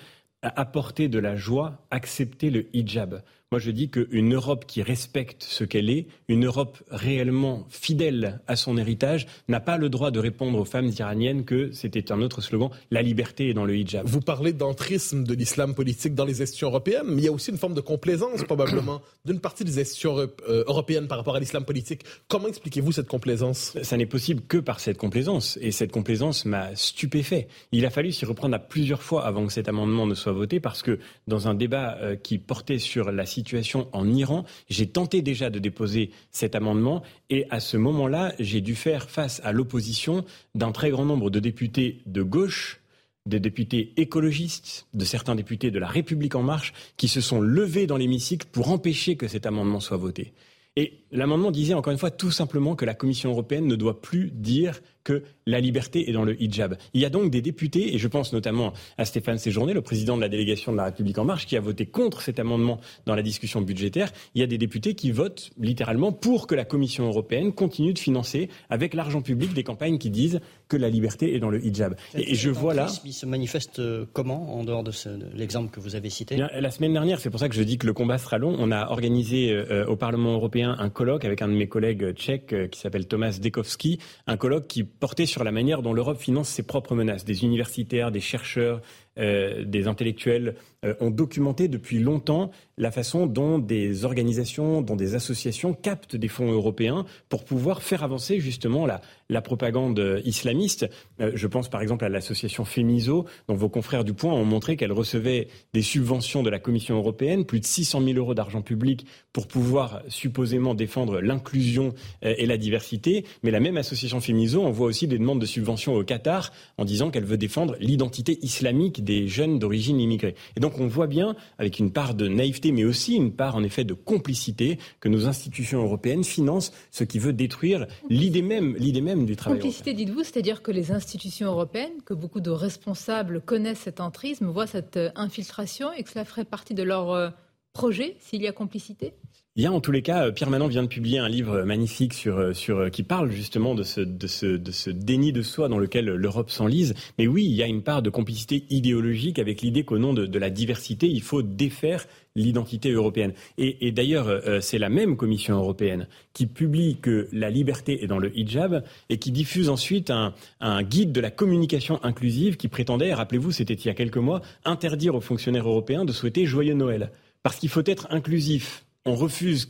apporter de la joie, accepter le hijab. Moi, je dis qu'une Europe qui respecte ce qu'elle est, une Europe réellement fidèle à son héritage, n'a pas le droit de répondre aux femmes iraniennes que c'était un autre slogan, la liberté est dans le hijab. Vous parlez d'entrisme de l'islam politique dans les institutions européennes, mais il y a aussi une forme de complaisance, probablement, d'une partie des institutions euh, européennes par rapport à l'islam politique. Comment expliquez-vous cette complaisance? Ça n'est possible que par cette complaisance, et cette complaisance m'a stupéfait. Il a fallu s'y reprendre à plusieurs fois avant que cet amendement ne soit voté, parce que dans un débat euh, qui portait sur la situation en Iran. J'ai tenté déjà de déposer cet amendement et à ce moment-là, j'ai dû faire face à l'opposition d'un très grand nombre de députés de gauche des députés écologistes, de certains députés de la République en marche, qui se sont levés dans l'hémicycle pour empêcher que cet amendement soit voté. Et l'amendement disait encore une fois tout simplement que la Commission européenne ne doit plus dire que la liberté est dans le hijab. Il y a donc des députés, et je pense notamment à Stéphane Séjourné, le président de la délégation de la République en marche, qui a voté contre cet amendement dans la discussion budgétaire. Il y a des députés qui votent littéralement pour que la Commission européenne continue de financer avec l'argent public des campagnes qui disent que la liberté est dans le hijab. Et, je vois là. Il se manifeste euh, comment en dehors de, l'exemple que vous avez cité? La semaine dernière, c'est pour ça que je dis que le combat sera long. On a organisé euh, euh, au Parlement européen un colloque avec un de mes collègues tchèques qui s'appelle Thomas Dekovski, un colloque qui porter sur la manière dont l'Europe finance ses propres menaces. Des universitaires, des chercheurs, euh, des intellectuels euh, ont documenté depuis longtemps la façon dont des organisations, dont des associations captent des fonds européens pour pouvoir faire avancer justement la, propagande islamiste. Euh, je pense par exemple à l'association Femiso, dont vos confrères du Point ont montré qu'elle recevait des subventions de la Commission européenne, plus de 600 000 euros d'argent public pour pouvoir supposément défendre l'inclusion et la diversité. Mais la même association Femiso envoie aussi des demandes de subventions au Qatar en disant qu'elle veut défendre l'identité islamique des jeunes d'origine immigrée. Et donc on voit bien, avec une part de naïveté, mais aussi une part en effet de complicité, que nos institutions européennes financent ce qui veut détruire l'idée même, l'idée même du travail. Complicité, dites-vous, c'est-à-dire que les institutions européennes, que beaucoup de responsables connaissent cet entrisme, voient cette euh, infiltration et que cela ferait partie de leur euh, projet s'il y a complicité? Il y a en tous les cas, euh, Pierre Manon vient de publier un livre magnifique sur, euh, sur, euh, qui parle justement de ce, de, ce, de ce déni de soi dans lequel l'Europe s'enlise. Mais oui, il y a une part de complicité idéologique avec l'idée qu'au nom de, de, la diversité, il faut défaire l'identité européenne. Et, et d'ailleurs, c'est la même Commission européenne qui publie que la liberté est dans le hijab et qui diffuse ensuite un, un guide de la communication inclusive qui prétendait, rappelez-vous, c'était il y a quelques mois, interdire aux fonctionnaires européens de souhaiter joyeux Noël. Parce qu'il faut être inclusif on refuse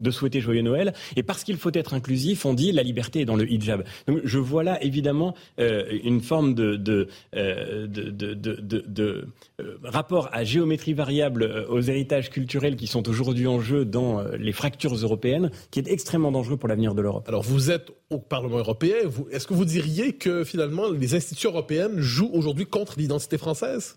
de souhaiter joyeux Noël. Et parce qu'il faut être inclusif, on dit la liberté est dans le hijab. Donc je vois là évidemment euh, une forme de, euh, euh, rapport à géométrie variable aux héritages culturels qui sont aujourd'hui en jeu dans les fractures européennes, qui est extrêmement dangereux pour l'avenir de l'Europe. Alors vous êtes au Parlement européen. Est-ce que vous diriez que finalement les institutions européennes jouent aujourd'hui contre l'identité française?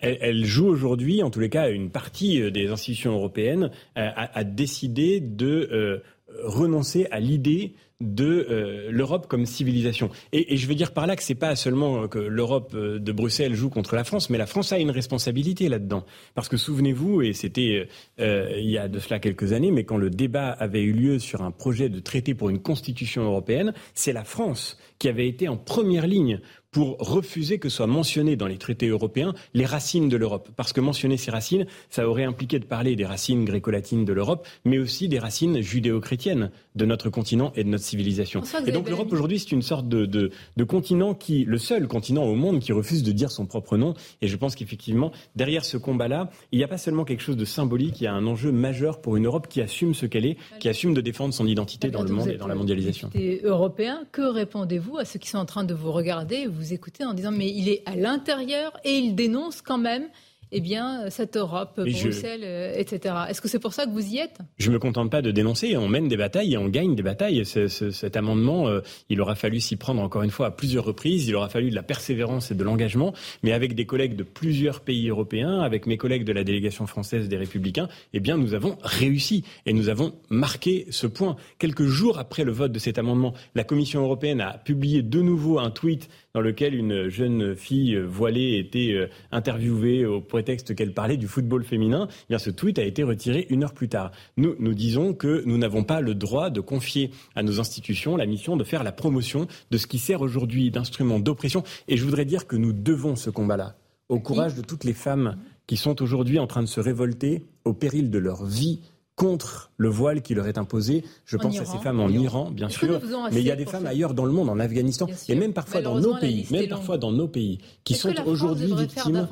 Elle, joue aujourd'hui, en tous les cas, une partie euh, des institutions européennes a, décidé de euh, renoncer à l'idée de euh, l'Europe comme civilisation. Et, je veux dire par là que c'est pas seulement que l'Europe de Bruxelles joue contre la France, mais la France a une responsabilité là-dedans. Parce que souvenez-vous, et c'était il y a de cela quelques années, mais quand le débat avait eu lieu sur un projet de traité pour une constitution européenne, c'est la France qui avait été en première ligne pour refuser que soient mentionnées dans les traités européens les racines de l'Europe. Parce que mentionner ces racines, ça aurait impliqué de parler des racines gréco-latines de l'Europe, mais aussi des racines judéo-chrétiennes de notre continent et de notre civilisation. Et donc l'Europe aujourd'hui, c'est une sorte de, de, de, continent qui, le seul continent au monde qui refuse de dire son propre nom. Et je pense qu'effectivement, derrière ce combat-là, il n'y a pas seulement quelque chose de symbolique, il y a un enjeu majeur pour une Europe qui assume ce qu'elle est, qui assume de défendre son identité dans le monde et dans la mondialisation. Européen, que répondez-vous à ceux qui sont en train de vous regarder vous écoutez en disant mais il est à l'intérieur et il dénonce quand même eh bien, cette Europe, Bruxelles, euh, etc. Est-ce que c'est pour ça que vous y êtes? Je me contente pas de dénoncer. On mène des batailles et on gagne des batailles. cet amendement, euh, il aura fallu s'y prendre encore une fois à plusieurs reprises. Il aura fallu de la persévérance et de l'engagement. Mais avec des collègues de plusieurs pays européens, avec mes collègues de la délégation française des Républicains, eh bien, nous avons réussi et nous avons marqué ce point. Quelques jours après le vote de cet amendement, la Commission européenne a publié de nouveau un tweet dans lequel une jeune fille voilée était euh, interviewée au prétexte qu'elle parlait du football féminin. Eh bien, ce tweet a été retiré une heure plus tard. Nous, nous disons que nous n'avons pas le droit de confier à nos institutions la mission de faire la promotion de ce qui sert aujourd'hui d'instrument d'oppression. Et je voudrais dire que nous devons ce combat-là au courage de toutes les femmes qui sont aujourd'hui en train de se révolter au péril de leur vie contre le voile qui leur est imposé. Je pense à ces femmes en, Iran, bien sûr, mais il y a des femmes ailleurs dans le monde, en Afghanistan, et même parfois dans nos pays, même parfois dans nos pays, qui sont aujourd'hui victimes.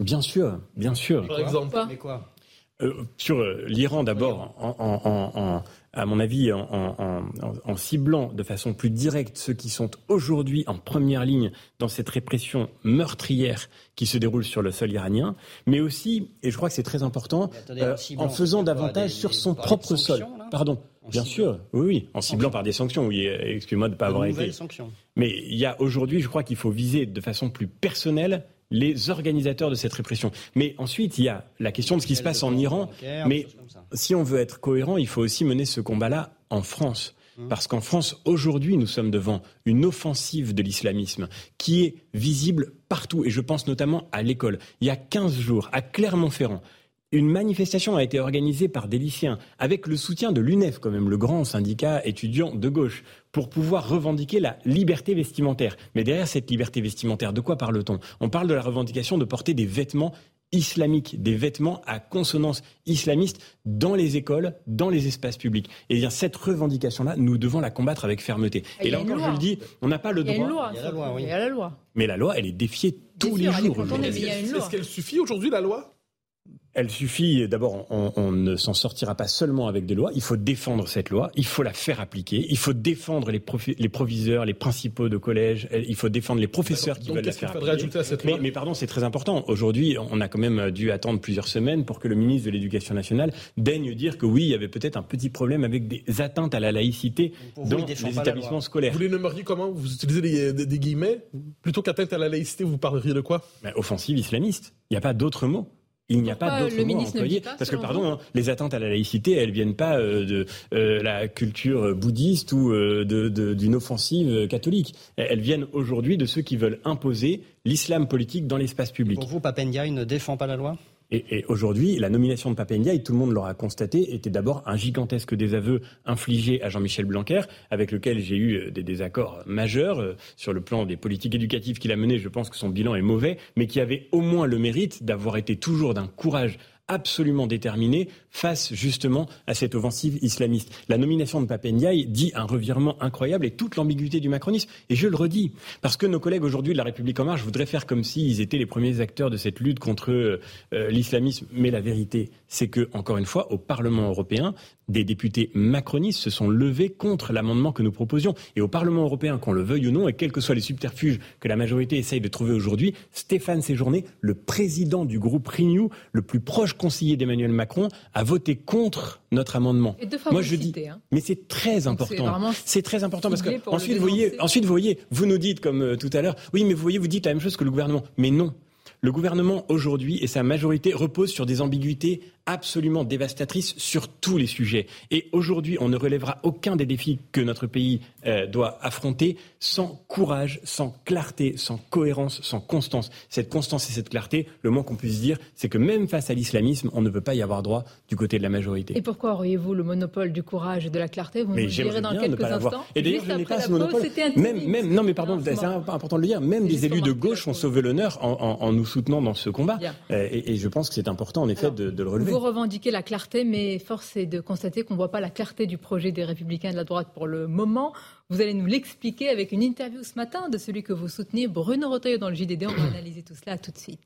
Bien sûr, bien sûr. Par exemple, quoi? euh, sur euh, l'Iran d'abord, en, à mon avis, en, ciblant de façon plus directe ceux qui sont aujourd'hui en première ligne dans cette répression meurtrière qui se déroule sur le sol iranien, mais aussi, et je crois que c'est très important, euh, en faisant davantage sur son propre sol. Pardon. Bien sûr, oui, oui, en ciblant par des sanctions. Oui, excuse-moi de ne pas avoir été. Mais il y a aujourd'hui, je crois qu'il faut viser de façon plus personnelle les organisateurs de cette répression. Mais ensuite, il y a la question de ce qui se passe en Iran. Mais si on veut être cohérent, il faut aussi mener ce combat-là en France. Mmh. Parce qu'en France, aujourd'hui, nous sommes devant une offensive de l'islamisme qui est visible partout. Et je pense notamment à l'école. Il y a 15 jours, à Clermont-Ferrand, une manifestation a été organisée par des lycéens avec le soutien de l'UNEF, quand même, le grand syndicat étudiant de gauche, pour pouvoir revendiquer la liberté vestimentaire. Mais derrière cette liberté vestimentaire, de quoi parle-t-on? On parle de la revendication de porter des vêtements islamiques, des vêtements à consonance islamiste dans les écoles, dans les espaces publics. Et bien cette revendication-là, nous devons la combattre avec fermeté. Et, là encore, je le dis, on n'a pas le droit. Il y a la loi, Il y a la loi. Mais la loi, elle est défiée tous les jours. Est-ce qu'elle suffit aujourd'hui, la loi? Elle suffit, d'abord, on, ne s'en sortira pas seulement avec des lois, il faut défendre cette loi, il faut la faire appliquer, il faut défendre les, les proviseurs, les principaux de collège, il faut défendre les professeurs qui veulent la faire appliquer. À cette loi? mais, pardon, c'est très important. Aujourd'hui, on a quand même dû attendre plusieurs semaines pour que le ministre de l'Éducation nationale daigne dire que oui, il y avait peut-être un petit problème avec des atteintes à la laïcité dans les établissements scolaires. Vous les nommeriez comment? Vous utilisez des, guillemets? Plutôt qu'atteinte à la laïcité, vous parleriez de quoi? Offensive islamiste. Il n'y a pas d'autre mot. Il n'y a pas d'autre mot à employer. Parce que, pardon, hein, les atteintes à la laïcité, elles viennent pas euh, de euh, la culture bouddhiste ou euh, d'une offensive catholique. Elles viennent aujourd'hui de ceux qui veulent imposer l'islam politique dans l'espace public. Pour vous, Papendiaï ne défend pas la loi? Et, aujourd'hui, la nomination de Papendia, et tout le monde l'aura constaté, était d'abord un gigantesque désaveu infligé à Jean-Michel Blanquer, avec lequel j'ai eu euh, des désaccords majeurs euh, sur le plan des politiques éducatives qu'il a menées. Je pense que son bilan est mauvais, mais qui avait au moins le mérite d'avoir été toujours d'un courage absolument déterminé face justement à cette offensive islamiste. La nomination de Papendiaï dit un revirement incroyable et toute l'ambiguïté du macronisme. Et je le redis, parce que nos collègues aujourd'hui de la République en marche voudraient faire comme s'ils étaient les premiers acteurs de cette lutte contre euh, l'islamisme. Mais la vérité, c'est que, encore une fois, au Parlement européen, des députés macronistes se sont levés contre l'amendement que nous proposions. Et au Parlement européen, qu'on le veuille ou non, et quels que soient les subterfuges que la majorité essaye de trouver aujourd'hui, Stéphane Séjourné, le président du groupe Renew, le plus proche conseiller d'Emmanuel Macron, a voté contre notre amendement. Et Moi, je dis, hein. mais c'est très important. c'est très important parce que ensuite, vous voyez, ensuite, vous voyez, vous nous dites comme euh, tout à l'heure, oui, mais vous voyez, vous dites la même chose que le gouvernement. Mais non. Le gouvernement aujourd'hui et sa majorité reposent sur des ambiguïtés absolument dévastatrices sur tous les sujets. Et aujourd'hui, on ne relèvera aucun des défis que notre pays euh, doit affronter sans courage, sans clarté, sans cohérence, sans constance. Cette constance et cette clarté, le moins qu'on puisse dire, c'est que même face à l'islamisme, on ne peut pas y avoir droit du côté de la majorité. Et pourquoi auriez-vous le monopole du courage et de la clarté? Vous Mais nous le direz dans quelques instants. Et d'ailleurs, je n'ai pas ce monopole. Même, même, non, mais pardon, c'est important de le dire. Même des élus de gauche ont sauvé l'honneur en, en- en nous soutenant dans ce combat. Euh, Et, et je pense que c'est important, en effet, Alors, de, de le relever. Vous revendiquez la clarté, mais force est de constater qu'on ne voit pas la clarté du projet des Républicains de la droite pour le moment. Vous allez nous l'expliquer avec une interview ce matin de celui que vous soutenez, Bruno Retailleau, dans le JDD. On va analyser tout cela tout de suite.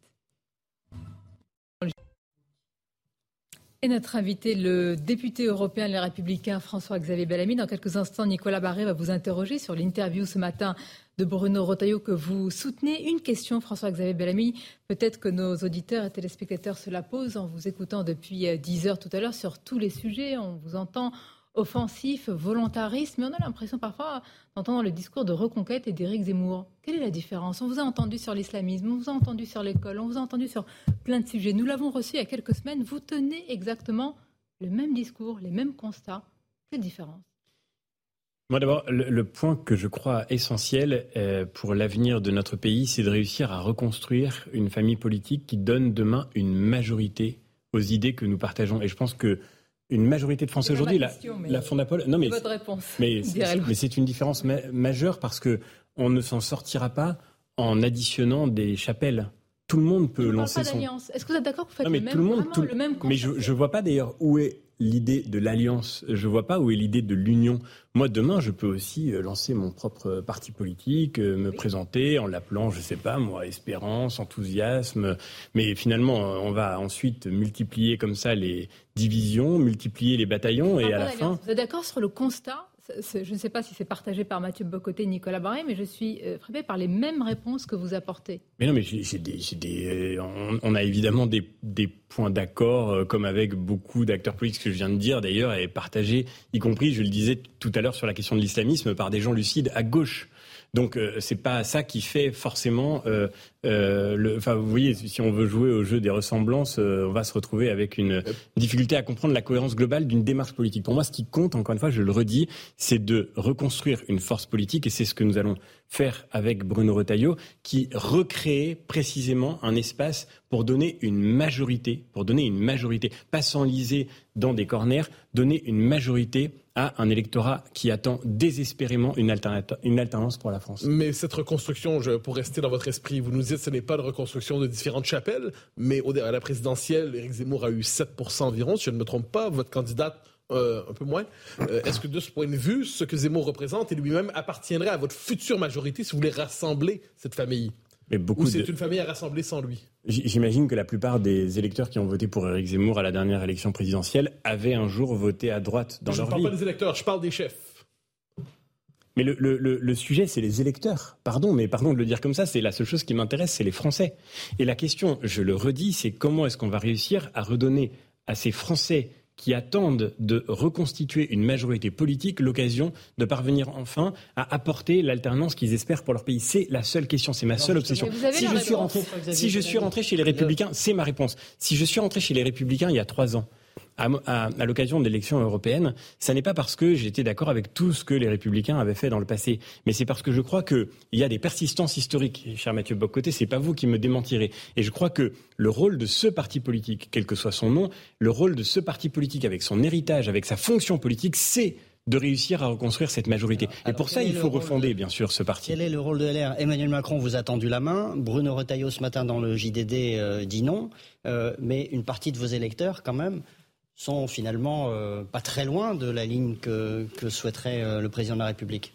Et notre invité, le député européen Les Républicains, François-Xavier Bellamy. Dans quelques instants, Nicolas Barré va vous interroger sur l'interview ce matin de Bruno Retailleau que vous soutenez. Une question, François-Xavier Bellamy. Peut-être que nos auditeurs et téléspectateurs se la posent en vous écoutant depuis euh, 10 heures tout à l'heure sur tous les sujets. On vous entend offensif, volontariste, mais on a l'impression parfois d'entendre le discours de reconquête et d'Éric Zemmour. Quelle est la différence? On vous a entendu sur l'islamisme, on vous a entendu sur l'école, on vous a entendu sur plein de sujets. Nous l'avons reçu il y a quelques semaines. Vous tenez exactement le même discours, les mêmes constats. Quelle différence? Moi, d'abord, le, le point que je crois essentiel euh, pour l'avenir de notre pays, c'est de réussir à reconstruire une famille politique qui donne demain une majorité aux idées que nous partageons. Et je pense que une majorité de Français aujourd'hui, la, la Fondapol, non mais Votre réponse Mais, c'est- l'autre. mais c'est une différence ma- majeure parce que on ne s'en sortira pas en additionnant des chapelles. Tout le monde peut ne lancer pas son. d'alliance. Est-ce que vous êtes d'accord vous faites Non, mais le même, tout le monde, tout- le même Mais je je vois pas d'ailleurs où est l'idée de l'alliance. Je vois pas où est l'idée de l'union. Moi, demain, je peux aussi euh, lancer mon propre parti politique, euh, me Oui. présenter en l'appelant, je sais pas, moi, espérance, enthousiasme. Mais finalement, euh, on va ensuite multiplier comme ça les divisions, multiplier les bataillons, On et à la fin. Vous êtes d'accord sur le constat Je ne sais pas si c'est partagé par Mathieu Bocoté et Nicolas Barré, mais je suis euh, frappée par les mêmes réponses que vous apportez. Mais non, mais euh, on, a évidemment des, des points d'accord, euh, comme avec beaucoup d'acteurs politiques, ce que je viens de dire d'ailleurs, et partagés, y compris, je le disais tout à l'heure sur la question de l'islamisme, par des gens lucides à gauche. Donc euh, c'est pas ça qui fait forcément. euh, euh, le, enfin, vous voyez, si on veut jouer au jeu des ressemblances, euh, on va se retrouver avec une difficulté à comprendre la cohérence globale d'une démarche politique. Pour moi, ce qui compte, encore une fois, je le redis, c'est de reconstruire une force politique, et c'est ce que nous allons faire avec Bruno Retailleau, qui recrée précisément un espace pour donner une majorité, pour donner une majorité, pas s'enliser dans des corners, donner une majorité à un électorat qui attend désespérément une, alternance pour la France. Mais cette reconstruction, pour rester dans votre esprit, vous nous dites que ce n'est pas une reconstruction de différentes chapelles, mais au, à la présidentielle, Éric Zemmour a eu 7% environ, si je ne me trompe pas, votre candidate euh, un peu moins. Euh, Est-ce que de ce point de vue, ce que Zemmour représente et lui-même appartiendrait à votre future majorité si vous voulez rassembler cette famille? Mais Ou c'est de- une famille à rassembler sans lui J'imagine que la plupart des électeurs qui ont voté pour Éric Zemmour à la dernière élection présidentielle avaient un jour voté à droite dans Je ne leur parle vie. pas des électeurs, je parle des chefs. Mais le, le- le- le sujet, c'est les électeurs. Pardon, mais pardon de le dire comme ça, c'est la seule chose qui m'intéresse, c'est les Français. Et la question, je le redis, c'est comment est-ce qu'on va réussir à redonner à ces Français qui attendent de reconstituer une majorité politique l'occasion de parvenir enfin à apporter l'alternance qu'ils espèrent pour leur pays. C'est la seule question, c'est ma Alors, seule obsession. Si je suis réponse, rentré, Xavier si je suis Bellamy. rentré chez les Républicains, c'est ma réponse. Si je suis rentré chez les Républicains il y a trois ans, à, à- à l'occasion de l'élection européenne, ça n'est pas parce que j'étais d'accord avec tout ce que les Républicains avaient fait dans le passé, mais c'est parce que je crois qu'il y a des persistances historiques. Cher Mathieu Boccoté, c'est pas vous qui me démentirez. Et je crois que le rôle de ce parti politique, quel que soit son nom, le rôle de ce parti politique avec son héritage, avec sa fonction politique, c'est de réussir à reconstruire cette majorité. Et pour ça, il faut refonder, de- bien sûr, ce parti. Quel est le rôle de LR Emmanuel Macron vous a tendu la main. Bruno Retailleau ce matin dans le JDD euh, dit non. Euh, mais une partie de vos électeurs, quand même, sont finalement euh, pas très loin de la ligne que, que souhaiterait euh, le président de la République.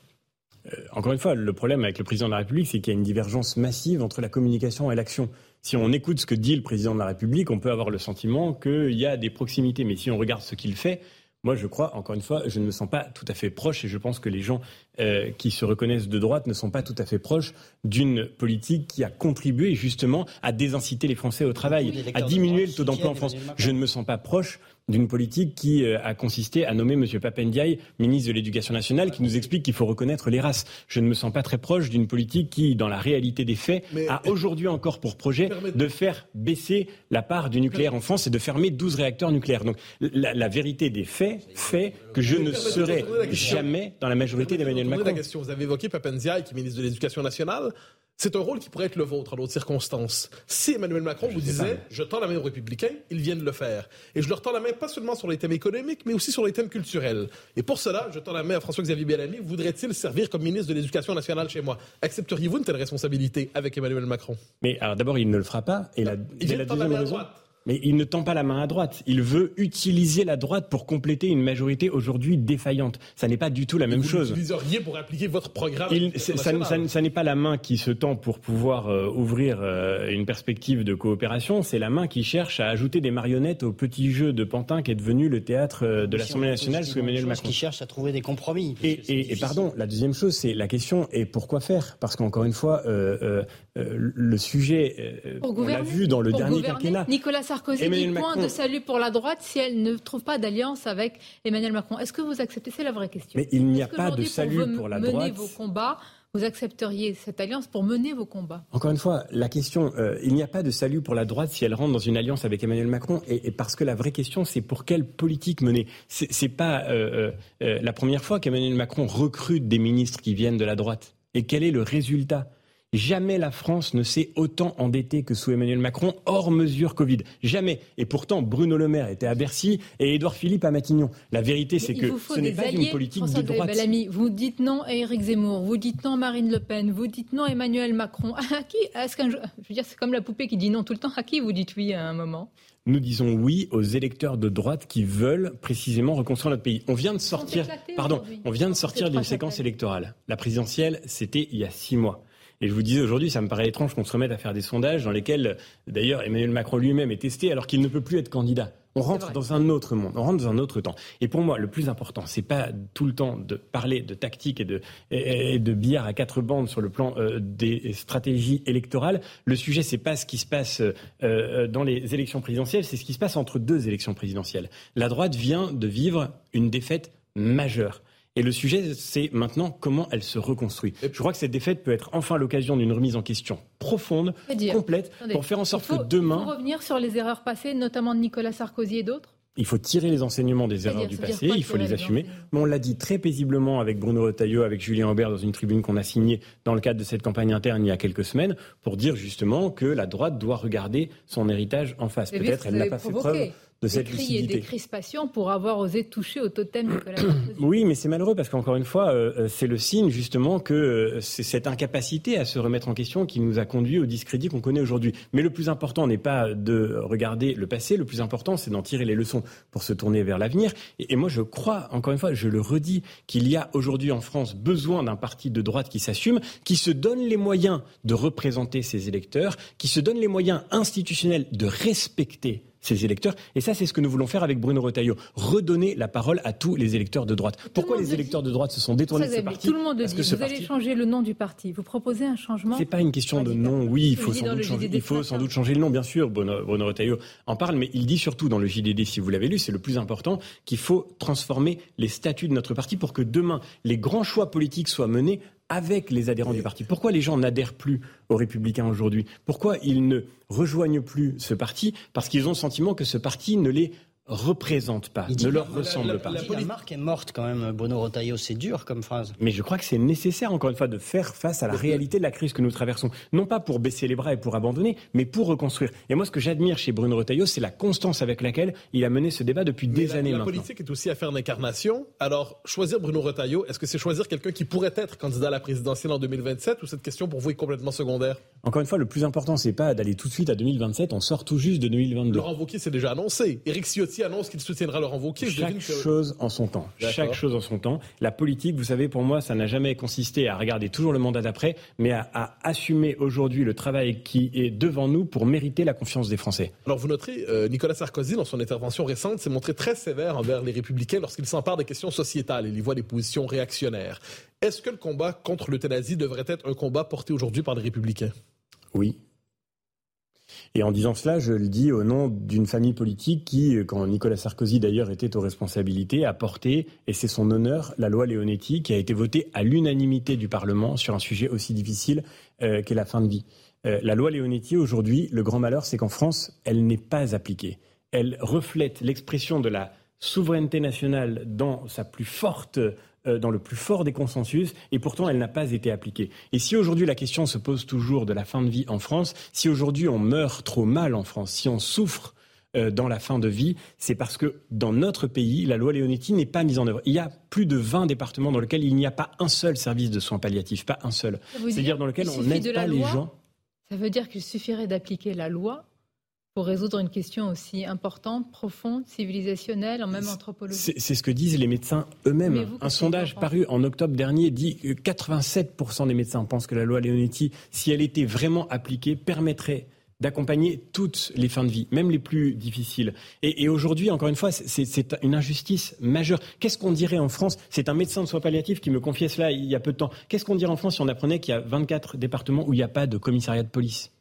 Encore une fois, le problème avec le président de la République, c'est qu'il y a une divergence massive entre la communication et l'action. Si on écoute ce que dit le président de la République, on peut avoir le sentiment qu'il y a des proximités. Mais si on regarde ce qu'il fait, Moi, je crois, encore une fois, je ne me sens pas tout à fait proche et je pense que les gens euh, qui se reconnaissent de droite ne sont pas tout à fait proches d'une politique qui a contribué justement à désinciter les Français au travail, à diminuer le taux d'emploi en France. Je ne me sens pas proche d'une politique qui euh, a consisté à nommer M. Papendiaï ministre de l'Éducation nationale, qui nous explique qu'il faut reconnaître les races. Je ne me sens pas très proche d'une politique qui, dans la réalité des faits, a aujourd'hui encore pour projet de faire baisser la part du nucléaire en France et de fermer 12 réacteurs nucléaires. Donc la, la vérité des faits fait que je ne serai jamais dans la majorité d'Emmanuel Macron. La question. Vous avez évoqué Papendiaï, qui est ministre de l'Éducation nationale. C'est un rôle qui pourrait être le vôtre en d'autres circonstances. Si Emmanuel Macron vous disait je tends la main aux républicains, ils viennent le faire. Et je leur tends la main pas seulement sur les thèmes économiques, mais aussi sur les thèmes culturels. Et pour cela, je tends la main à François-Xavier Bellamy. Voudrait-il servir comme ministre de l'Éducation nationale chez moi? Accepteriez-vous une telle responsabilité avec Emmanuel Macron? Mais alors d'abord, il ne le fera pas. Et la, il vient la de la deuxième main à droite. Mais il ne tend pas la main à droite. Il veut utiliser la droite pour compléter une majorité aujourd'hui défaillante. Ça n'est pas du tout la même Vous chose. l'utiliseriez pour appliquer votre programme Il- ça, ça- ça n'est pas la main qui se tend pour pouvoir euh, ouvrir euh, une perspective de coopération, c'est la main qui cherche à ajouter des marionnettes au petit jeu de Pantin qui est devenu le théâtre euh, de l'Assemblée nationale sous Emmanuel Macron. Qui cherche à trouver des compromis. parce Et, pardon, la deuxième chose, c'est la question est pourquoi faire? Parce qu'encore une fois, euh, euh, euh, le sujet, euh, Pour on l'a vu dans le Pour dernier quinquennat. Nicolas Sarkozy Emmanuel dit point de salut pour la droite si elle ne trouve pas d'alliance avec Emmanuel Macron. Est-ce que vous acceptez C'est la vraie question. Mais il n'y a pas de salut vous pour la mener droite. vos combats, vous accepteriez cette alliance pour mener vos combats? Encore une fois, la question, euh, il n'y a pas de salut pour la droite si elle rentre dans une alliance avec Emmanuel Macron, et, et parce que la vraie question, c'est pour quelle politique mener? C'est c'est pas euh, la première fois qu'Emmanuel Macron recrute des ministres qui viennent de la droite. Et quel est le résultat? Jamais la France ne s'est autant endettée que sous Emmanuel Macron, hors mesure Covid. Jamais. Et pourtant, Bruno Le Maire était à Bercy et Édouard Philippe à Matignon. La vérité, c'est que ce n'est pas alliés, une politique de droite. Bellamy. Vous dites non à Éric Zemmour, vous dites non à Marine Le Pen, vous dites non à Emmanuel Macron. À qui Est-ce qu'un jour- je veux dire, c'est comme la poupée qui dit non tout le temps. À qui vous dites oui à un moment? Nous disons oui aux électeurs de droite qui veulent précisément reconstruire notre pays. On vient de sortir, éclatés pardon, on vient de sortir d'une séquence électorale. La présidentielle, c'était il y a six mois. Et je vous disais aujourd'hui, ça me paraît étrange qu'on se remette à faire des sondages dans lesquels, d'ailleurs, Emmanuel Macron lui-même est testé alors qu'il ne peut plus être candidat. On rentre dans un autre monde, on rentre dans un autre temps. Et pour moi, le plus important, c'est pas tout le temps de parler de tactique et de, et et de billard à quatre bandes sur le plan euh, des stratégies électorales. Le sujet, c'est pas ce qui se passe euh, euh, dans les élections présidentielles, c'est ce qui se passe entre deux élections présidentielles. La droite vient de vivre une défaite majeure. Et le sujet, c'est maintenant comment elle se reconstruit. Je crois que cette défaite peut être enfin l'occasion d'une remise en question profonde, complète, Attendez, pour faire en sorte faut- que demain, Il faut revenir sur les erreurs passées, notamment de Nicolas Sarkozy et d'autres il faut tirer les enseignements des erreurs du passé, il faut les assumer. Mais on l'a dit très paisiblement avec Bruno Retailleau, avec Julien Aubert dans une tribune qu'on a signée dans le cadre de cette campagne interne il y a quelques semaines, pour dire justement que la droite doit regarder son héritage en face. Peut-être elle n'a pas fait preuve de cette des cris et lucidité. des crispations pour avoir osé toucher au totem Nicolas Sarkozy. Oui, mais c'est malheureux parce qu'encore une fois, euh, euh, c'est le signe justement que euh, c'est cette incapacité à se remettre en question qui nous a conduit au discrédit qu'on connaît aujourd'hui. Mais le plus important n'est pas de regarder le passé, le plus important c'est d'en tirer les leçons pour se tourner vers l'avenir. Et, et moi je crois, encore une fois, je le redis, qu'il y a aujourd'hui en France besoin d'un parti de droite qui s'assume, qui se donne les moyens de représenter ses électeurs, qui se donne les moyens institutionnels de respecter ses électeurs. Et ça, c'est ce que nous voulons faire avec Bruno Retailleau. Redonner la parole à tous les électeurs de droite. Pourquoi les le électeurs de droite se sont détournés de ce parti Tout le monde dit. Vous allez changer le nom du parti. Vous proposez un changement c'est pas une question de nom. Oui, il faut sans doute changer. Il faut sans doute changer le nom, bien sûr. Bruno, Bruno Retailleau en parle, mais il dit surtout dans le JDD, si vous l'avez lu, c'est le plus important, qu'il faut transformer les statuts de notre parti pour que demain les grands choix politiques soient menés avec les adhérents du parti. Pourquoi les gens n'adhèrent plus aux Républicains aujourd'hui? Pourquoi ils ne rejoignent plus ce parti? Parce qu'ils ont le sentiment que ce parti ne les représente pas, ne leur la- ressemble la- pas. la- La marque est morte quand même, Bruno Retailleau, c'est dur comme phrase. Mais je crois que c'est nécessaire, encore une fois, de faire face à la réalité de la crise que nous traversons. Non pas pour baisser les bras et pour abandonner, mais pour reconstruire. Et moi, ce que j'admire chez Bruno Retailleau, c'est la constance avec laquelle il a mené ce débat depuis Mais des la, années la maintenant. politique est aussi affaire d'incarnation. Alors, choisir Bruno Retailleau, est-ce que c'est choisir quelqu'un qui pourrait être candidat à la présidentielle en 2027 ou cette question pour vous est complètement secondaire? Encore une fois, le plus important, c'est pas d'aller tout de suite à 2027, on sort tout juste de 2022. Laurent Wauquiez s'est déjà annoncé. Éric Ciotti Annonce qu'il soutiendra Laurent Wauquiez. Chaque chose en son temps. Chaque chose en son temps. La politique, vous savez, pour moi, ça n'a jamais consisté à regarder toujours le mandat d'après, mais à, à assumer aujourd'hui le travail qui est devant nous pour mériter la confiance des Français. Alors vous noterez, euh, Nicolas Sarkozy, dans son intervention récente, s'est montré très sévère envers les républicains lorsqu'il s'empare des questions sociétales. Il y voit des positions réactionnaires. Est-ce que le combat contre l'euthanasie devrait être un combat porté aujourd'hui par les républicains? Oui, et en disant cela, je le dis au nom d'une famille politique qui, quand Nicolas Sarkozy d'ailleurs était aux responsabilités, a porté, et c'est son honneur, la loi Leonetti qui a été votée à l'unanimité du Parlement sur un sujet aussi difficile euh, qu'est la fin de vie. Euh, la loi Leonetti, aujourd'hui, le grand malheur, c'est qu'en France, elle n'est pas appliquée. Elle reflète l'expression de la souveraineté nationale dans sa plus forte dans le plus fort des consensus, et pourtant elle n'a pas été appliquée. Et si aujourd'hui la question se pose toujours de la fin de vie en France, si aujourd'hui on meurt trop mal en France, si on souffre euh, dans la fin de vie, c'est parce que dans notre pays, la loi Leonetti n'est pas mise en œuvre. Il y a plus de 20 départements dans lesquels il n'y a pas un seul service de soins palliatifs, pas un seul. C'est-à-dire dans lequel on n'aide pas les gens. Ça veut dire qu'il suffirait d'appliquer la loi pour résoudre une question aussi importante, profonde, civilisationnelle, en même anthropologie. C'est ce que disent les médecins eux-mêmes. Un sondage paru en octobre dernier dit que 87% des médecins pensent que la loi Leonetti, si elle était vraiment appliquée, permettrait d'accompagner toutes les fins de vie, même les plus difficiles. Et, aujourd'hui, encore une fois, c'est une injustice majeure. Qu'est-ce qu'on dirait en France? C'est un médecin de soins palliatifs qui me confiait cela il y a peu de temps. Qu'est-ce qu'on dirait en France si on apprenait qu'il y a 24 départements où il n'y a pas de commissariat de police?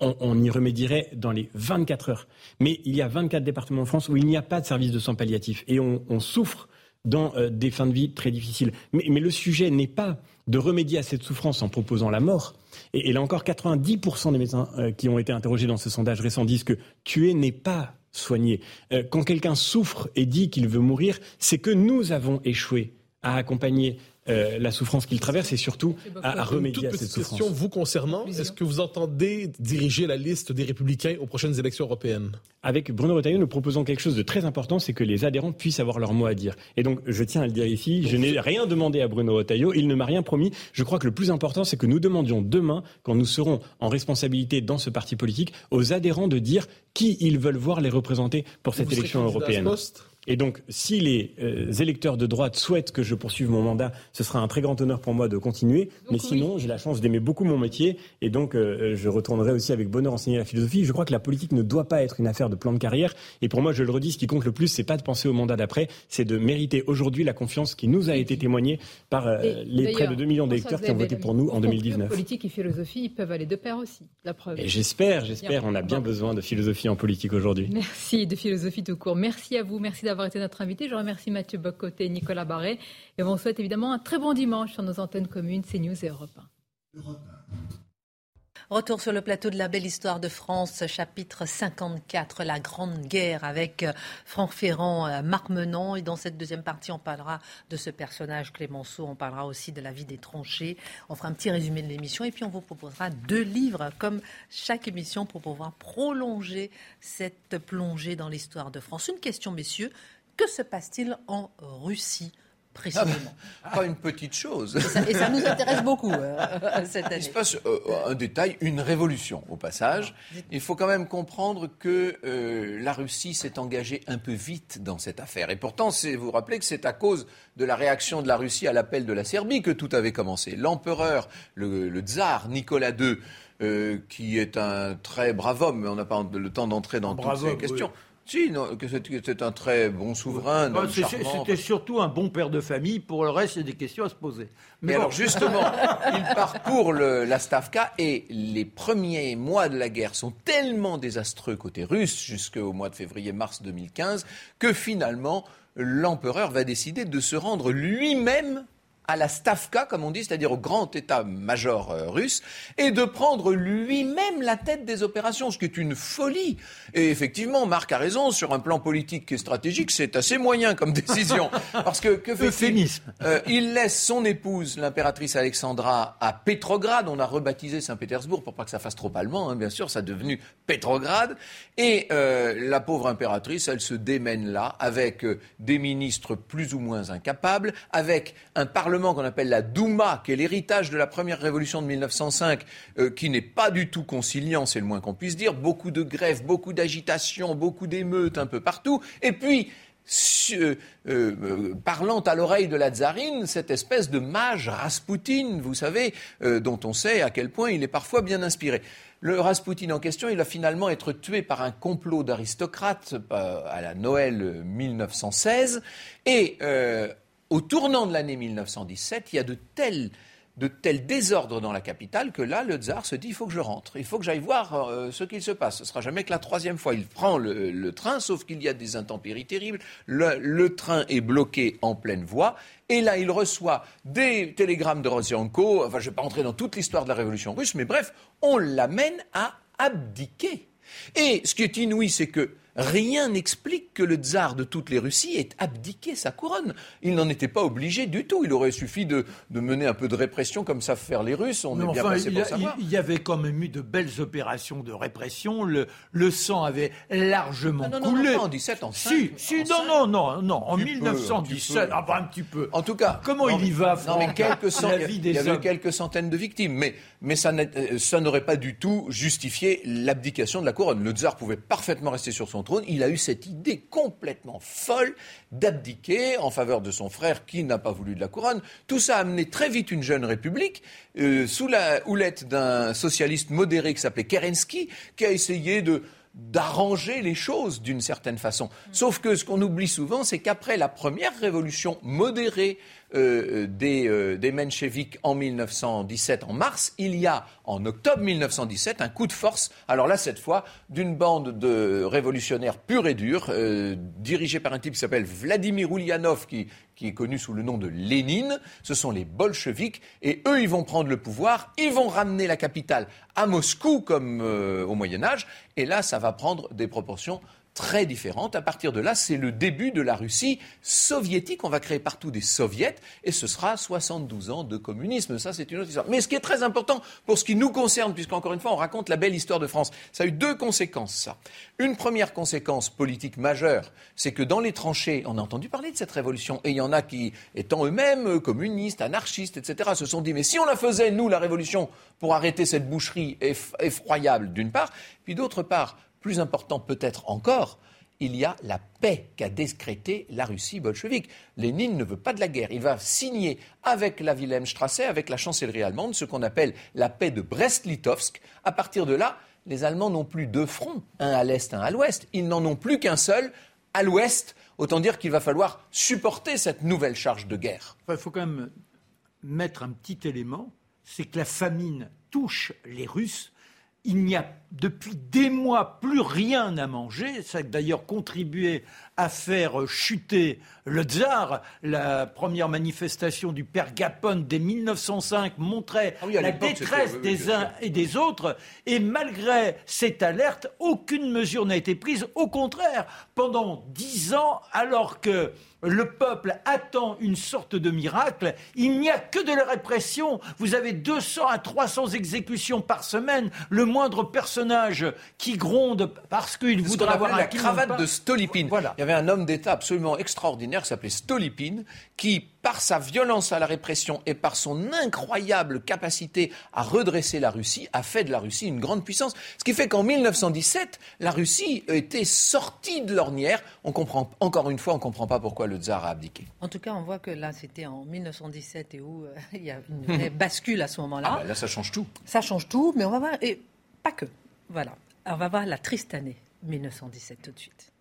On, y remédierait dans les 24 heures. Mais il y a 24 départements en France où il n'y a pas de service de soins palliatifs et on, souffre dans euh, des fins de vie très difficiles. Mais, le sujet n'est pas de remédier à cette souffrance en proposant la mort. Et, là encore, 90% des médecins euh, qui ont été interrogés dans ce sondage récent disent que tuer n'est pas soigner. Euh, quand quelqu'un souffre et dit qu'il veut mourir, c'est que nous avons échoué à accompagner euh, la souffrance qu'il traverse et surtout à, remédier à cette souffrance. question vous concernant. Est-ce que vous entendez diriger la liste des républicains aux prochaines élections européennes? Avec Bruno Retailleau, nous proposons quelque chose de très important, c'est que les adhérents puissent avoir leur mot à dire. Et donc, je tiens à le dire ici, je n'ai rien demandé à Bruno Retailleau, il ne m'a rien promis. Je crois que le plus important, c'est que nous demandions demain, quand nous serons en responsabilité dans ce parti politique, aux adhérents de dire qui ils veulent voir les représenter pour cette élection européenne. Et donc, si les euh, électeurs de droite souhaitent que je poursuive mon mandat, ce sera un très grand honneur pour moi de continuer. Mais sinon, j'ai la chance d'aimer beaucoup mon métier et donc euh, je retournerai aussi avec bonheur enseigner la philosophie. Je crois que la politique ne doit pas être une affaire de plan de carrière. Et pour moi, je le redis, ce qui compte le plus, c'est pas de penser au mandat d'après, c'est de mériter aujourd'hui la confiance qui nous a été témoignée par euh, les près de 2 millions d'électeurs qui ont voté pour nous en 2019. Politique et philosophie peuvent aller de pair aussi. La preuve. Et j'espère, j'espère. On a bien besoin de philosophie en politique aujourd'hui. Merci de philosophie tout court. Merci à vous. Merci d'avoir été notre invité. Je remercie Mathieu Bocoté et Nicolas Barret. Et on vous souhaite évidemment un très bon dimanche sur nos antennes communes CNews et Europe 1. Retour sur le plateau de la belle histoire de France, chapitre 54, la Grande Guerre avec euh, Franck Ferrand, euh, Marc Menon. Et dans cette deuxième partie, on parlera de ce personnage Clémenceau, on parlera aussi de la vie des tranchées. On fera un petit résumé de l'émission et puis on vous proposera deux livres, comme chaque émission, pour pouvoir prolonger cette plongée dans l'histoire de France. Une question, messieurs, que se passe-t-il en Russie? Précisément ah Pas une petite chose. Et ça, nous intéresse beaucoup euh, cette année. Il se passe euh, un détail, une révolution au passage. Il faut quand même comprendre que euh, la Russie s'est engagée un peu vite dans cette affaire. Et pourtant, vous vous rappelez que c'est à cause de la réaction de la Russie à l'appel de la Serbie que tout avait commencé. L'empereur, le, tsar Nicolas II, qui est un très brave homme, mais on n'a pas le temps d'entrer dans toutes ces questions. Si, que c'est un très bon souverain. C'était surtout un bon père de famille. Pour le reste, il y a des questions à se poser. Mais alors, justement, il parcourt la Stavka et les premiers mois de la guerre sont tellement désastreux côté russe, jusqu'au mois de février-mars 2015, que finalement, l'empereur va décider de se rendre lui-même à la Stavka, comme on dit, c'est-à-dire au grand état-major euh, russe, et de prendre lui-même la tête des opérations, ce qui est une folie. Et effectivement, Marc a raison, sur un plan politique et stratégique, c'est assez moyen comme décision. Parce que, que fait-il? Euh, Il laisse son épouse, l'impératrice Alexandra, à Pétrograd. On a rebaptisé Saint-Pétersbourg pour pas que ça fasse trop allemand, hein, bien sûr, ça a devenu Pétrograd. Et euh, la pauvre impératrice, elle se démène là, avec des ministres plus ou moins incapables, avec un parlement Qu'on appelle la Douma, qui est l'héritage de la première révolution de 1905, euh, qui n'est pas du tout conciliant, c'est le moins qu'on puisse dire. Beaucoup de grèves, beaucoup d'agitation, beaucoup d'émeutes un peu partout. Et puis, euh, euh, parlant à l'oreille de la tsarine, cette espèce de mage Raspoutine, vous savez, dont on sait à quel point il est parfois bien inspiré. Le Raspoutine en question, il va finalement être tué par un complot d'aristocrates à la Noël 1916. Et au tournant de l'année 1917, il y a de tels de tel désordre dans la capitale que là, le tsar se dit il faut que je rentre, il faut que j'aille voir euh, ce qu'il se passe. Ce sera jamais que la troisième fois. Il prend le, train, sauf qu'il y a des intempéries terribles. Le, train est bloqué en pleine voie. Et là, il reçoit des télégrammes de Rosenko. Enfin, je ne vais pas entrer dans toute l'histoire de la révolution russe, mais bref, on l'amène à abdiquer. Et ce qui est inouï, c'est que Rien n'explique que le tsar de toutes les Russies ait abdiqué sa couronne. Il n'en était pas obligé du tout. Il aurait suffi de, mener un peu de répression comme savent faire les Russes. On est bien passé il, pour savoir. Il y avait quand même eu de belles opérations de répression. Le, le sang avait largement non, non, coulé. Non, non, en 17, en Si, si, non, non, non, non, en 1917, ah, un petit peu. En tout cas, comment il y va non, mais quelques Il y avait quelques centaines de victimes, mais, mais ça n'aurait pas du tout justifié l'abdication de la couronne. Le tsar pouvait parfaitement rester sur son il a eu cette idée complètement folle d'abdiquer en faveur de son frère qui n'a pas voulu de la couronne. Tout ça a amené très vite une jeune république euh, sous la houlette d'un socialiste modéré qui s'appelait Kerensky, qui a essayé de d'arranger les choses d'une certaine façon. Sauf que ce qu'on oublie souvent, c'est qu'après la première révolution modérée euh, des, euh, des mencheviks en 1917, en mars, il y a en octobre 1917 un coup de force, alors là cette fois, d'une bande de révolutionnaires purs et durs, euh, dirigés par un type qui s'appelle Vladimir Ulyanov, qui, qui est connu sous le nom de Lénine. Ce sont les bolcheviks, et eux, ils vont prendre le pouvoir, ils vont ramener la capitale à Moscou comme au Moyen Âge, et là, ça va prendre des proportions très différente. À partir de là, c'est le début de la Russie soviétique. On va créer partout des soviets et ce sera 72 ans de communisme. Ça, c'est une autre histoire. Mais ce qui est très important pour ce qui nous concerne, puisqu'encore une fois, on raconte la belle histoire de France, ça a eu deux conséquences, ça. Une première conséquence politique majeure, c'est que dans les tranchées, on a entendu parler de cette révolution et il y en a qui, étant eux-mêmes communistes, anarchistes, etc., se sont dit, mais si on la faisait, nous, la révolution, pour arrêter cette boucherie effroyable, d'une part, puis d'autre part, plus important peut-être encore, il y a la paix qu'a décrétée la Russie bolchevique. Lénine ne veut pas de la guerre. Il va signer avec la Wilhelmstrasse, avec la chancellerie allemande, ce qu'on appelle la paix de Brest-Litovsk. À partir de là, les Allemands n'ont plus deux fronts, un à l'est, un à l'ouest. Ils n'en ont plus qu'un seul, à l'ouest. Autant dire qu'il va falloir supporter cette nouvelle charge de guerre. Il faut quand même mettre un petit élément, c'est que la famine touche les Russes il n'y a depuis des mois plus rien à manger. Ça a d'ailleurs contribué à faire chuter le tsar. La première manifestation du père Gapon dès 1905 montrait ah la détresse des uns et des autres. Et malgré cette alerte, aucune mesure n'a été prise. Au contraire, pendant dix ans, alors que le peuple attend une sorte de miracle. Il n'y a que de la répression. Vous avez 200 à 300 exécutions par semaine. Le moindre personnage qui gronde parce qu'il voudrait avoir la cravate de Stolypine. Il y avait un homme d'État absolument extraordinaire qui s'appelait Stolypine, qui par sa violence à la répression et par son incroyable capacité à redresser la Russie, a fait de la Russie une grande puissance. Ce qui fait qu'en 1917, la Russie était sortie de l'ornière. On comprend, encore une fois, on ne comprend pas pourquoi le tsar a abdiqué. En tout cas, on voit que là, c'était en 1917 et où euh, il y a une bascule à ce moment-là. Ah ben là, ça change tout. Ça change tout, mais on va voir, et pas que. Voilà. on va voir la triste année 1917 tout de suite.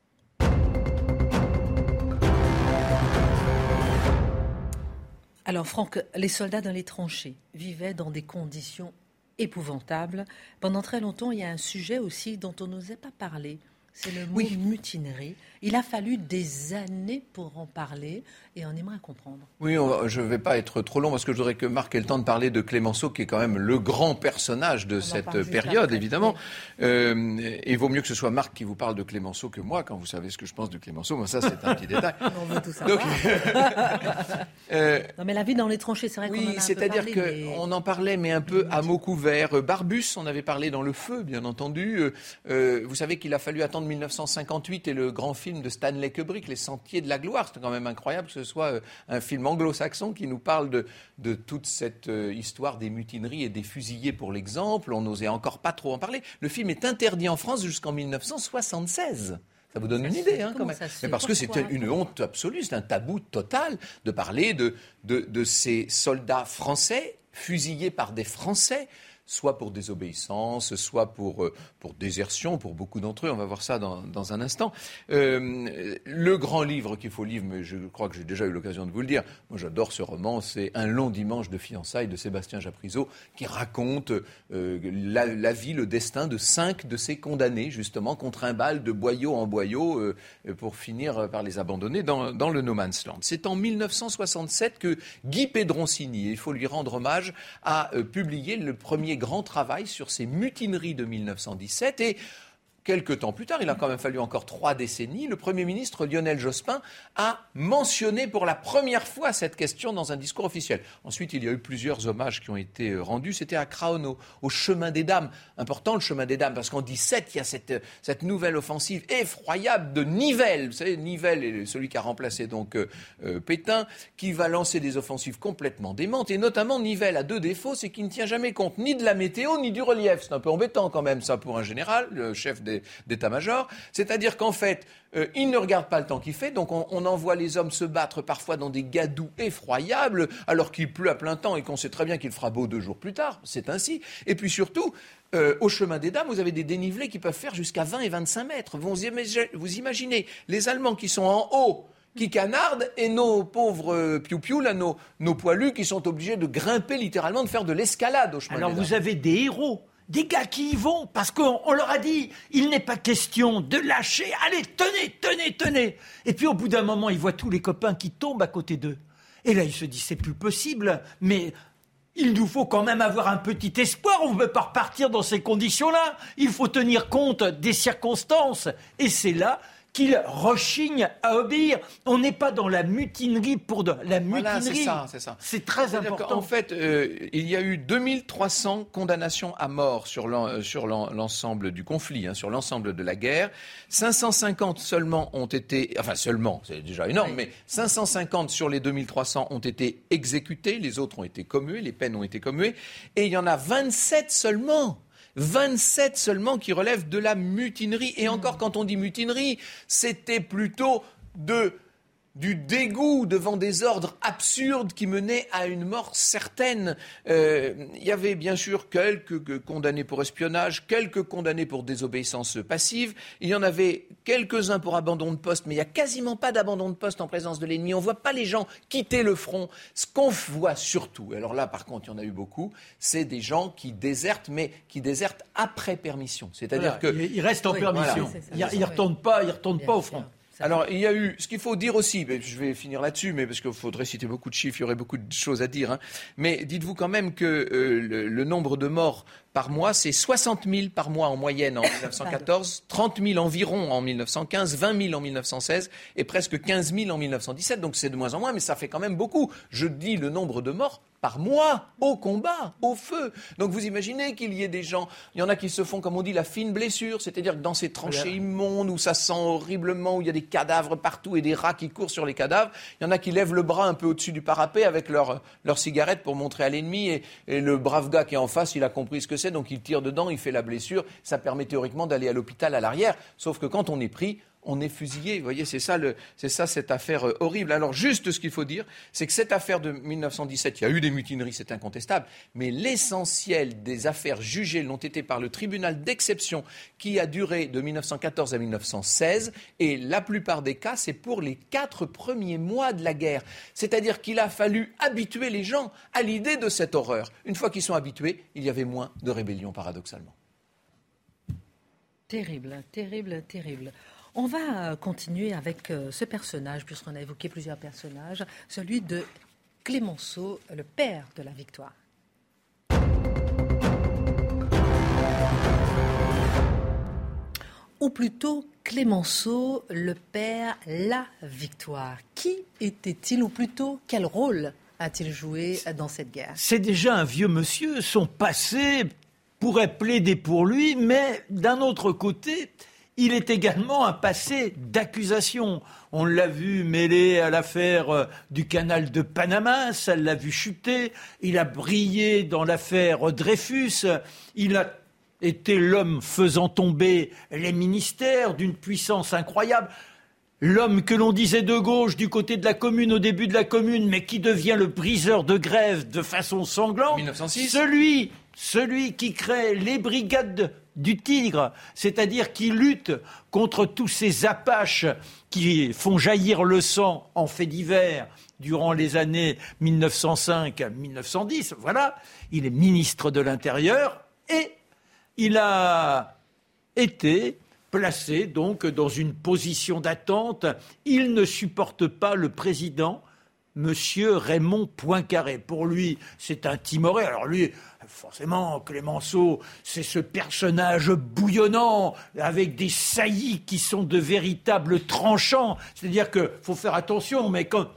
Alors Franck, les soldats dans les tranchées vivaient dans des conditions épouvantables. Pendant très longtemps, il y a un sujet aussi dont on n'osait pas parler, c'est le mot mutinerie. Il a fallu des années pour en parler et on aimerait comprendre. Oui, je ne vais pas être trop long parce que je voudrais que Marc ait le temps de parler de Clémenceau, qui est quand même le grand personnage de cette période, évidemment. Euh, et il vaut mieux que ce soit Marc qui vous parle de Clémenceau que moi, quand vous savez ce que je pense de Clémenceau. Moi, ça, c'est un petit détail. on veut tout savoir. Euh, non, mais la vie dans les tranchées, c'est vrai qu'on Oui, c'est-à-dire qu'on en parlait, mais un peu à mots couverts. Barbus, on avait parlé dans le feu, bien entendu. Euh, vous savez qu'il a fallu attendre de 1958 et le grand film de Stanley Kubrick, Les Sentiers de la Gloire. C'est quand même incroyable que ce soit euh, un film anglo-saxon qui nous parle de, de toute cette euh, histoire des mutineries et des fusillés pour l'exemple. On n'osait encore pas trop en parler. Le film est interdit en France jusqu'en 1976. Ça vous donne une idée, hein, quand même. Mais parce que c'était une honte absolue, c'est un tabou total de parler de, de, de ces soldats français fusillés par des Français soit pour désobéissance, soit pour, euh, pour désertion, pour beaucoup d'entre eux. On va voir ça dans, dans un instant. Euh, le grand livre qu'il faut lire, mais je crois que j'ai déjà eu l'occasion de vous le dire, moi j'adore ce roman, c'est Un long dimanche de fiançailles de Sébastien Japrisot, qui raconte euh, la, vie, le destin de cinq de ces condamnés, justement, contre un bal de boyau en boyau, pour finir par les abandonner dans, dans le No Man's Land. C'est en 1967 que Guy Pedroncini, il faut lui rendre hommage, a publié le premier grand travail sur ces mutineries de 1917 et Quelques temps plus tard, il a quand même fallu encore trois décennies, le Premier ministre Lionel Jospin a mentionné pour la première fois cette question dans un discours officiel. Ensuite, il y a eu plusieurs hommages qui ont été rendus. C'était à Craonno, au chemin des dames. Important le chemin des dames, parce qu'en 17, il y a cette, cette, nouvelle offensive effroyable de Nivelle. Vous savez, Nivelle est celui qui a remplacé donc euh, euh, Pétain, qui va lancer des offensives complètement démentes. Et notamment, Nivelle a deux défauts, c'est qu'il ne tient jamais compte ni de la météo, ni du relief. C'est un peu embêtant quand même, ça, pour un général, le chef des d'état-major. C'est-à-dire qu'en fait, euh, il ne regarde pas le temps qu'il fait, donc on, envoie les hommes se battre parfois dans des gadous effroyables, alors qu'il pleut à plein temps et qu'on sait très bien qu'il fera beau deux jours plus tard. C'est ainsi. Et puis surtout, euh, au chemin des dames, vous avez des dénivelés qui peuvent faire jusqu'à 20 et 25 mètres. Vous, vous imaginez les Allemands qui sont en haut qui canardent et nos pauvres euh, piou-piou, là, nos, nos poilus qui sont obligés de grimper littéralement, de faire de l'escalade au chemin Alors des vous avez des héros des gars qui y vont, parce qu'on leur a dit, il n'est pas question de lâcher, allez, tenez, tenez, tenez. Et puis au bout d'un moment, ils voient tous les copains qui tombent à côté d'eux. Et là, ils se disent, c'est plus possible, mais il nous faut quand même avoir un petit espoir, on ne peut pas repartir dans ces conditions-là. Il faut tenir compte des circonstances. Et c'est là qu'il rechigne à obéir. On n'est pas dans la mutinerie pour de la mutinerie. c'est ça, c'est ça. C'est très important. En fait, euh, il y a eu 2300 condamnations à mort sur l'ensemble du conflit, hein, sur l'ensemble de la guerre. 550 seulement ont été, enfin seulement, c'est déjà énorme, mais 550 sur les 2300 ont été exécutés, les autres ont été commués, les peines ont été commuées, et il y en a 27 seulement 27 seulement qui relèvent de la mutinerie. Et encore, quand on dit mutinerie, c'était plutôt de du dégoût devant des ordres absurdes qui menaient à une mort certaine. Euh, il y avait bien sûr quelques condamnés pour espionnage, quelques condamnés pour désobéissance passive. Il y en avait quelques-uns pour abandon de poste, mais il n'y a quasiment pas d'abandon de poste en présence de l'ennemi. On ne voit pas les gens quitter le front. Ce qu'on voit surtout, alors là par contre il y en a eu beaucoup, c'est des gens qui désertent, mais qui désertent après permission. C'est-à-dire qu'ils restent en permission. ils ne retournent pas, ils retournent pas au front. Alors, il y a eu, ce qu'il faut dire aussi, je vais finir là-dessus, mais parce qu'il faudrait citer beaucoup de chiffres, il y aurait beaucoup de choses à dire. Hein. Mais dites-vous quand même que euh, le, nombre de morts par mois, c'est 60 000 par mois en moyenne en 1914, 30 000 environ en 1915, 20 000 en 1916 et presque 15 000 en 1917. Donc c'est de moins en moins, mais ça fait quand même beaucoup. Je dis le nombre de morts par mois au combat, au feu. Donc vous imaginez qu'il y ait des gens, il y en a qui se font, comme on dit, la fine blessure, c'est-à-dire que dans ces tranchées immondes où ça sent horriblement, où il y a des cadavres partout et des rats qui courent sur les cadavres, il y en a qui lèvent le bras un peu au-dessus du parapet avec leur, leur cigarette pour montrer à l'ennemi et, et, le brave gars qui est en face, il a compris ce que c'est, donc il tire dedans, il fait la blessure, ça permet théoriquement d'aller à l'hôpital à l'arrière, sauf que quand on est pris, on est fusillé. Vous voyez, c'est ça, c'est ça cette affaire euh, horrible. Alors juste ce qu'il faut dire, c'est que cette affaire de 1917, il y a eu des mutineries, c'est incontestable, mais l'essentiel des affaires jugées l'ont été par le tribunal d'exception qui a duré de 1914 à 1916, et la plupart des cas, c'est pour les quatre premiers mois de la guerre. C'est-à-dire qu'il a fallu habituer les gens à l'idée de cette horreur. Une fois qu'ils sont habitués, il y avait moins de rébellions, paradoxalement. Terrible, terrible, terrible. On va euh, continuer avec euh, ce personnage, puisqu'on a évoqué plusieurs personnages, celui de Clémenceau, le père de la victoire. Ou plutôt Clémenceau, le père, la victoire. Qui était-il, ou plutôt quel rôle a-t-il joué dans cette guerre? C'est déjà un vieux monsieur, son passé pourrait plaider pour lui, mais d'un autre côté, il est également un passé d'accusation. On l'a vu mêlé à l'affaire euh, du canal de Panama, ça l'a vu chuter. Il a brillé dans l'affaire Dreyfus. Il a été l'homme faisant tomber les ministères d'une puissance incroyable. L'homme que l'on disait de gauche du côté de la commune au début de la commune, mais qui devient le briseur de grève de façon sanglante. 1906. Celui, celui qui crée les brigades du Tigre, c'est-à-dire qui lutte contre tous ces Apaches qui font jaillir le sang en fait divers durant les années 1905-1910. Voilà, il est ministre de l'Intérieur et il a été placé donc dans une position d'attente. Il ne supporte pas le président Monsieur Raymond Poincaré. Pour lui, c'est un timoré. Alors lui, forcément, Clémenceau, c'est ce personnage bouillonnant, avec des saillies qui sont de véritables tranchants. C'est-à-dire qu'il faut faire attention, mais quand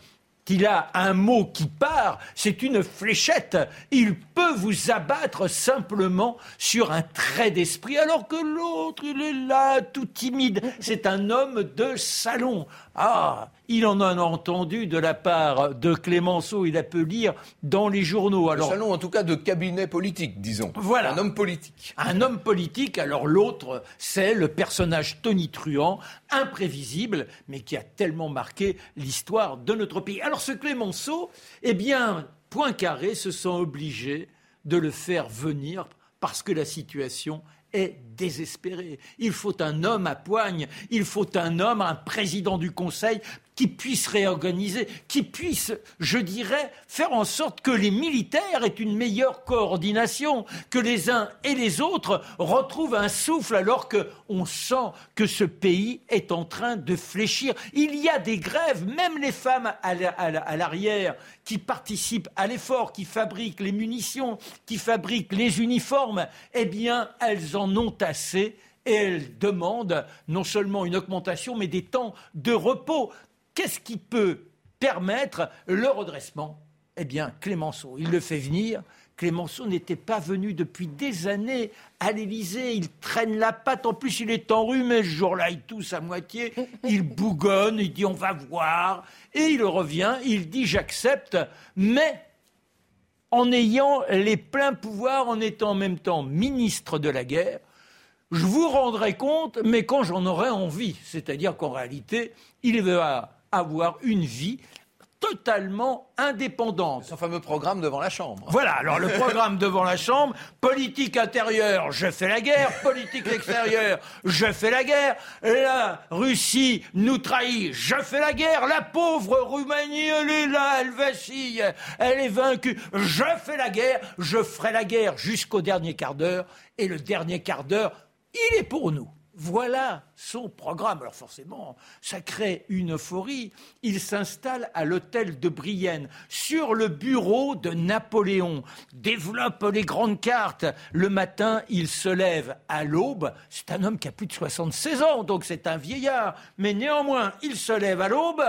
qu'il a un mot qui part, c'est une fléchette. Il peut vous abattre simplement sur un trait d'esprit, alors que l'autre, il est là, tout timide. C'est un homme de salon. Ah, il en a entendu de la part de Clémenceau, il a pu lire dans les journaux. Alors, salon en tout cas de cabinet politique, disons. Voilà. Un homme politique. Un homme politique, alors l'autre, c'est le personnage tonitruant, imprévisible, mais qui a tellement marqué l'histoire de notre pays. Alors ce Clémenceau, eh bien, Poincaré se sent obligé de le faire venir parce que la situation est désespérée. Il faut un homme à poigne, il faut un homme, un président du Conseil qui puisse réorganiser, qui puisse, je dirais, faire en sorte que les militaires aient une meilleure coordination, que les uns et les autres retrouvent un souffle alors qu'on sent que ce pays est en train de fléchir. Il y a des grèves, même les femmes à l'arrière qui participent à l'effort, qui fabriquent les munitions, qui fabriquent les uniformes, eh bien, elles en ont et elles demandent non seulement une augmentation, mais des temps de repos. Qu'est-ce qui peut permettre le redressement? Eh bien, Clémenceau, il le fait venir. Clémenceau n'était pas venu depuis des années à l'Élysée. Il traîne la patte. En plus, il est enrhumé ce jour-là. Il tousse à moitié. Il bougonne. Il dit on va voir. Et il revient. Il dit j'accepte. Mais en ayant les pleins pouvoirs, en étant en même temps ministre de la guerre, je vous rendrai compte, mais quand j'en aurai envie. C'est-à-dire qu'en réalité, il va avoir une vie totalement indépendante. Son fameux programme devant la Chambre. Voilà, alors le programme devant la Chambre, politique intérieure, je fais la guerre, politique extérieure, je fais la guerre, la Russie nous trahit, je fais la guerre, la pauvre Roumanie, elle est là, elle vacille, elle est vaincue, je fais la guerre, je ferai la guerre jusqu'au dernier quart d'heure, et le dernier quart d'heure, il est pour nous. Voilà son programme. Alors forcément, ça crée une euphorie. Il s'installe à l'hôtel de Brienne, sur le bureau de Napoléon, développe les grandes cartes. Le matin, il se lève à l'aube. C'est un homme qui a plus de 76 ans, donc c'est un vieillard. Mais néanmoins, il se lève à l'aube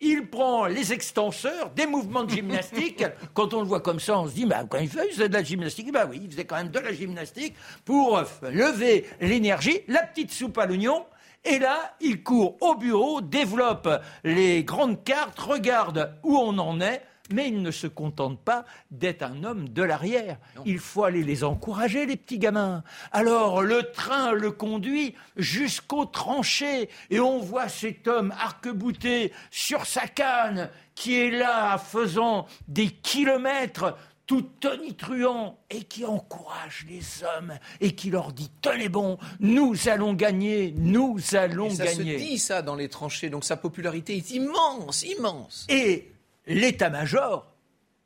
il prend les extenseurs, des mouvements de gymnastique. Quand on le voit comme ça, on se dit, bah, quand il faisait de la gymnastique, bah oui, il faisait quand même de la gymnastique pour lever l'énergie, la petite soupe à l'oignon. Et là, il court au bureau, développe les grandes cartes, regarde où on en est, mais il ne se contente pas d'être un homme de l'arrière. Il faut aller les encourager, les petits gamins. Alors le train le conduit jusqu'au tranché et on voit cet homme arc-bouté sur sa canne qui est là faisant des kilomètres tout tonitruant et qui encourage les hommes et qui leur dit tenez bon, nous allons gagner, nous allons et ça gagner. Ça se dit ça dans les tranchées, donc sa popularité est immense, immense. Et l'état-major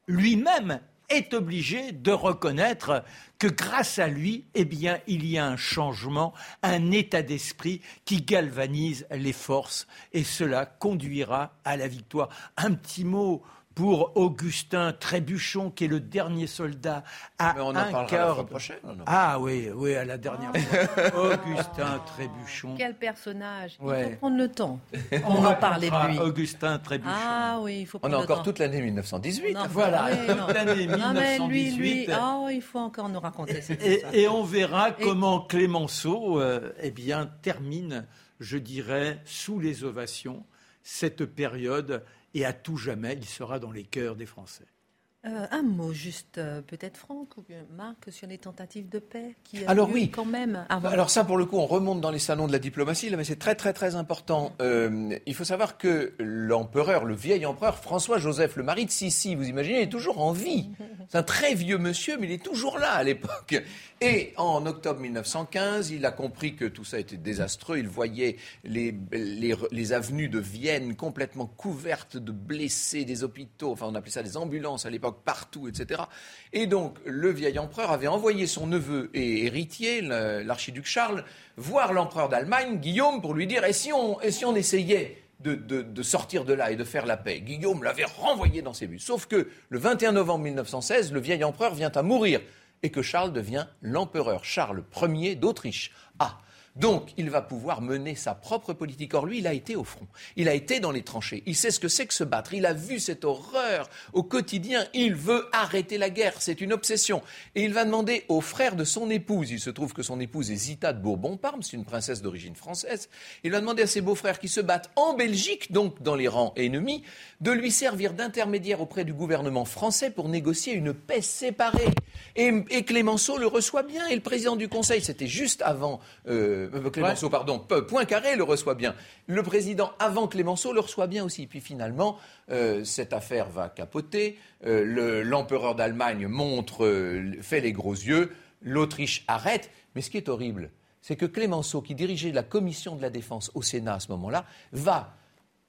lui-même est obligé de reconnaître que grâce à lui, eh il y a un changement, un état d'esprit qui galvanise les forces et cela conduira à la victoire. Un petit mot pour Augustin Trébuchon, qui est le dernier soldat à Mais on en un parlera quart la fois prochaine. on en- Ah oui, oui, à la dernière fois. Augustin Trébuchon. Quel personnage Il Ouais. faut prendre le temps. On en parlait de lui. Augustin Trébuchon. Ah oui, il faut On prendre a le encore temps. toute l'année 1918. Non, Voilà, oui, toute non. l'année Non, mais lui, lui, 1918. oh, il faut encore nous raconter cette Et, histoire. et on verra Et- comment Clémenceau euh, eh bien, termine, je dirais, sous les ovations, cette période. Et à tout jamais, il sera dans les cœurs des Français. Euh, un mot juste, euh, peut-être Franck ou Marc, sur les tentatives de paix qui a Alors lieu oui. quand même avant. Alors ça, pour le coup, on remonte dans les salons de la diplomatie, là, mais c'est très très très important. Euh, il faut savoir que l'empereur, le vieil empereur François-Joseph, le mari de Sissi, vous imaginez, il est toujours en vie. C'est un très vieux monsieur, mais il est toujours là à l'époque. Et en octobre 1915, il a compris que tout ça était désastreux. Il voyait les, les, les avenues de Vienne complètement couvertes de blessés, des hôpitaux, enfin on appelait ça des ambulances à l'époque, partout, etc. Et donc le vieil empereur avait envoyé son neveu et héritier, l'archiduc Charles, voir l'empereur d'Allemagne, Guillaume, pour lui dire et si on, et si on essayait de, de- de sortir de là et de faire la paix? Guillaume l'avait renvoyé dans ses buts. Sauf que le 21 novembre 1916, le vieil empereur vient à mourir et que Charles devient l'empereur Charles Ier d'Autriche. Ah donc, il va pouvoir mener sa propre politique. Or, lui, il a été au front. Il a été dans les tranchées. Il sait ce que c'est que se battre. Il a vu cette horreur au quotidien. Il veut arrêter la guerre. C'est une obsession. Et il va demander aux frères de son épouse, il se trouve que son épouse est Zita de Bourbon-Parme, c'est une princesse d'origine française, il va demander à ses beaux-frères qui se battent en Belgique, donc dans les rangs ennemis, de lui servir d'intermédiaire auprès du gouvernement français pour négocier une paix séparée. Et, et Clémenceau le reçoit bien. Et le président du Conseil, c'était juste avant euh, euh, Clémenceau, pardon, Poincaré le reçoit bien. Le président avant Clémenceau le reçoit bien aussi. Puis finalement, euh, cette affaire va capoter. Euh, le- L'empereur d'Allemagne montre, euh, fait les gros yeux. L'Autriche arrête. Mais ce qui est horrible, c'est que Clémenceau, qui dirigeait la commission de la défense au Sénat à ce moment-là, va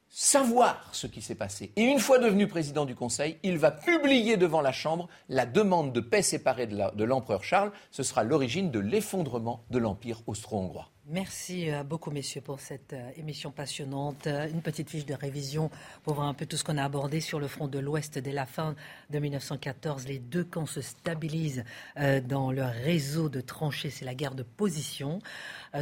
savoir ce qui s'est passé. Et une fois devenu président du Conseil, il va publier devant la Chambre la demande de paix séparée de l'empereur Charles. Ce sera l'origine de l'effondrement de l'Empire austro-hongrois. Merci euh, beaucoup, messieurs, pour cette euh, émission passionnante. Euh, Une petite fiche de révision pour voir un peu tout ce qu'on a abordé sur le front de l'Ouest dès la fin de 1914. Les deux camps se stabilisent dans leur réseau de tranchées. C'est la guerre de position.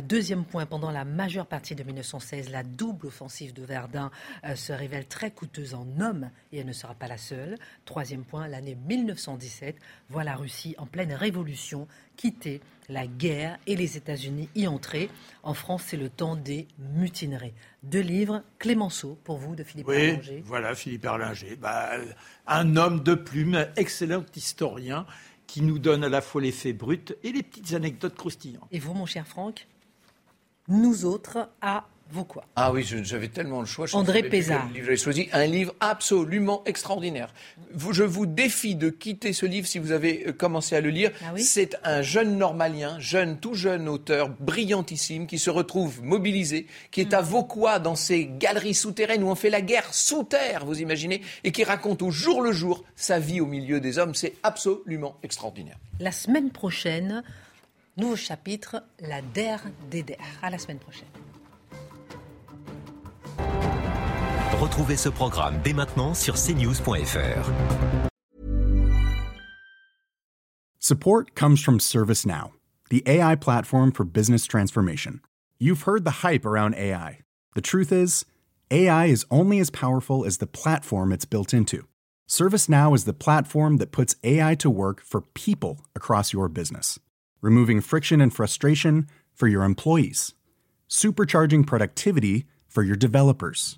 Deuxième point, pendant la majeure partie de 1916, la double offensive de Verdun se révèle très coûteuse en hommes et elle ne sera pas la seule. Troisième point, l'année 1917 voit la Russie en pleine révolution quitter la guerre et les États-Unis y entrer. En France, c'est le temps des mutineries. Deux livres, Clémenceau, pour vous, de Philippe Oui, voilà, Philippe Erlinger. Bah, un homme de plume, excellent historien, qui nous donne à la fois les faits bruts et les petites anecdotes croustillantes. Et vous, mon cher Franck Nous autres, à vous quoi Ah oui, j'avais tellement le choix. je André Pézard. J'avais choisi un livre absolument extraordinaire. Je vous défie de quitter ce livre si vous avez euh, commencé à le lire. Ah oui C'est un jeune normalien, jeune, tout jeune auteur, brillantissime, qui se retrouve mobilisé, qui est à Vauquois dans ces galeries souterraines où on fait la guerre sous terre, vous imaginez, et qui raconte au jour le jour sa vie au milieu des hommes. C'est absolument extraordinaire. La semaine prochaine, nouveau chapitre, la DER des DER. À la semaine prochaine. Retrouvez ce programme dès maintenant sur cnews.fr. Support comes from ServiceNow, the AI platform for business transformation. You've heard the hype around AI. The truth is, AI is only as powerful as the platform it's built into. ServiceNow is the platform that puts AI to work for people across your business, removing friction and frustration for your employees, supercharging productivity for your developers,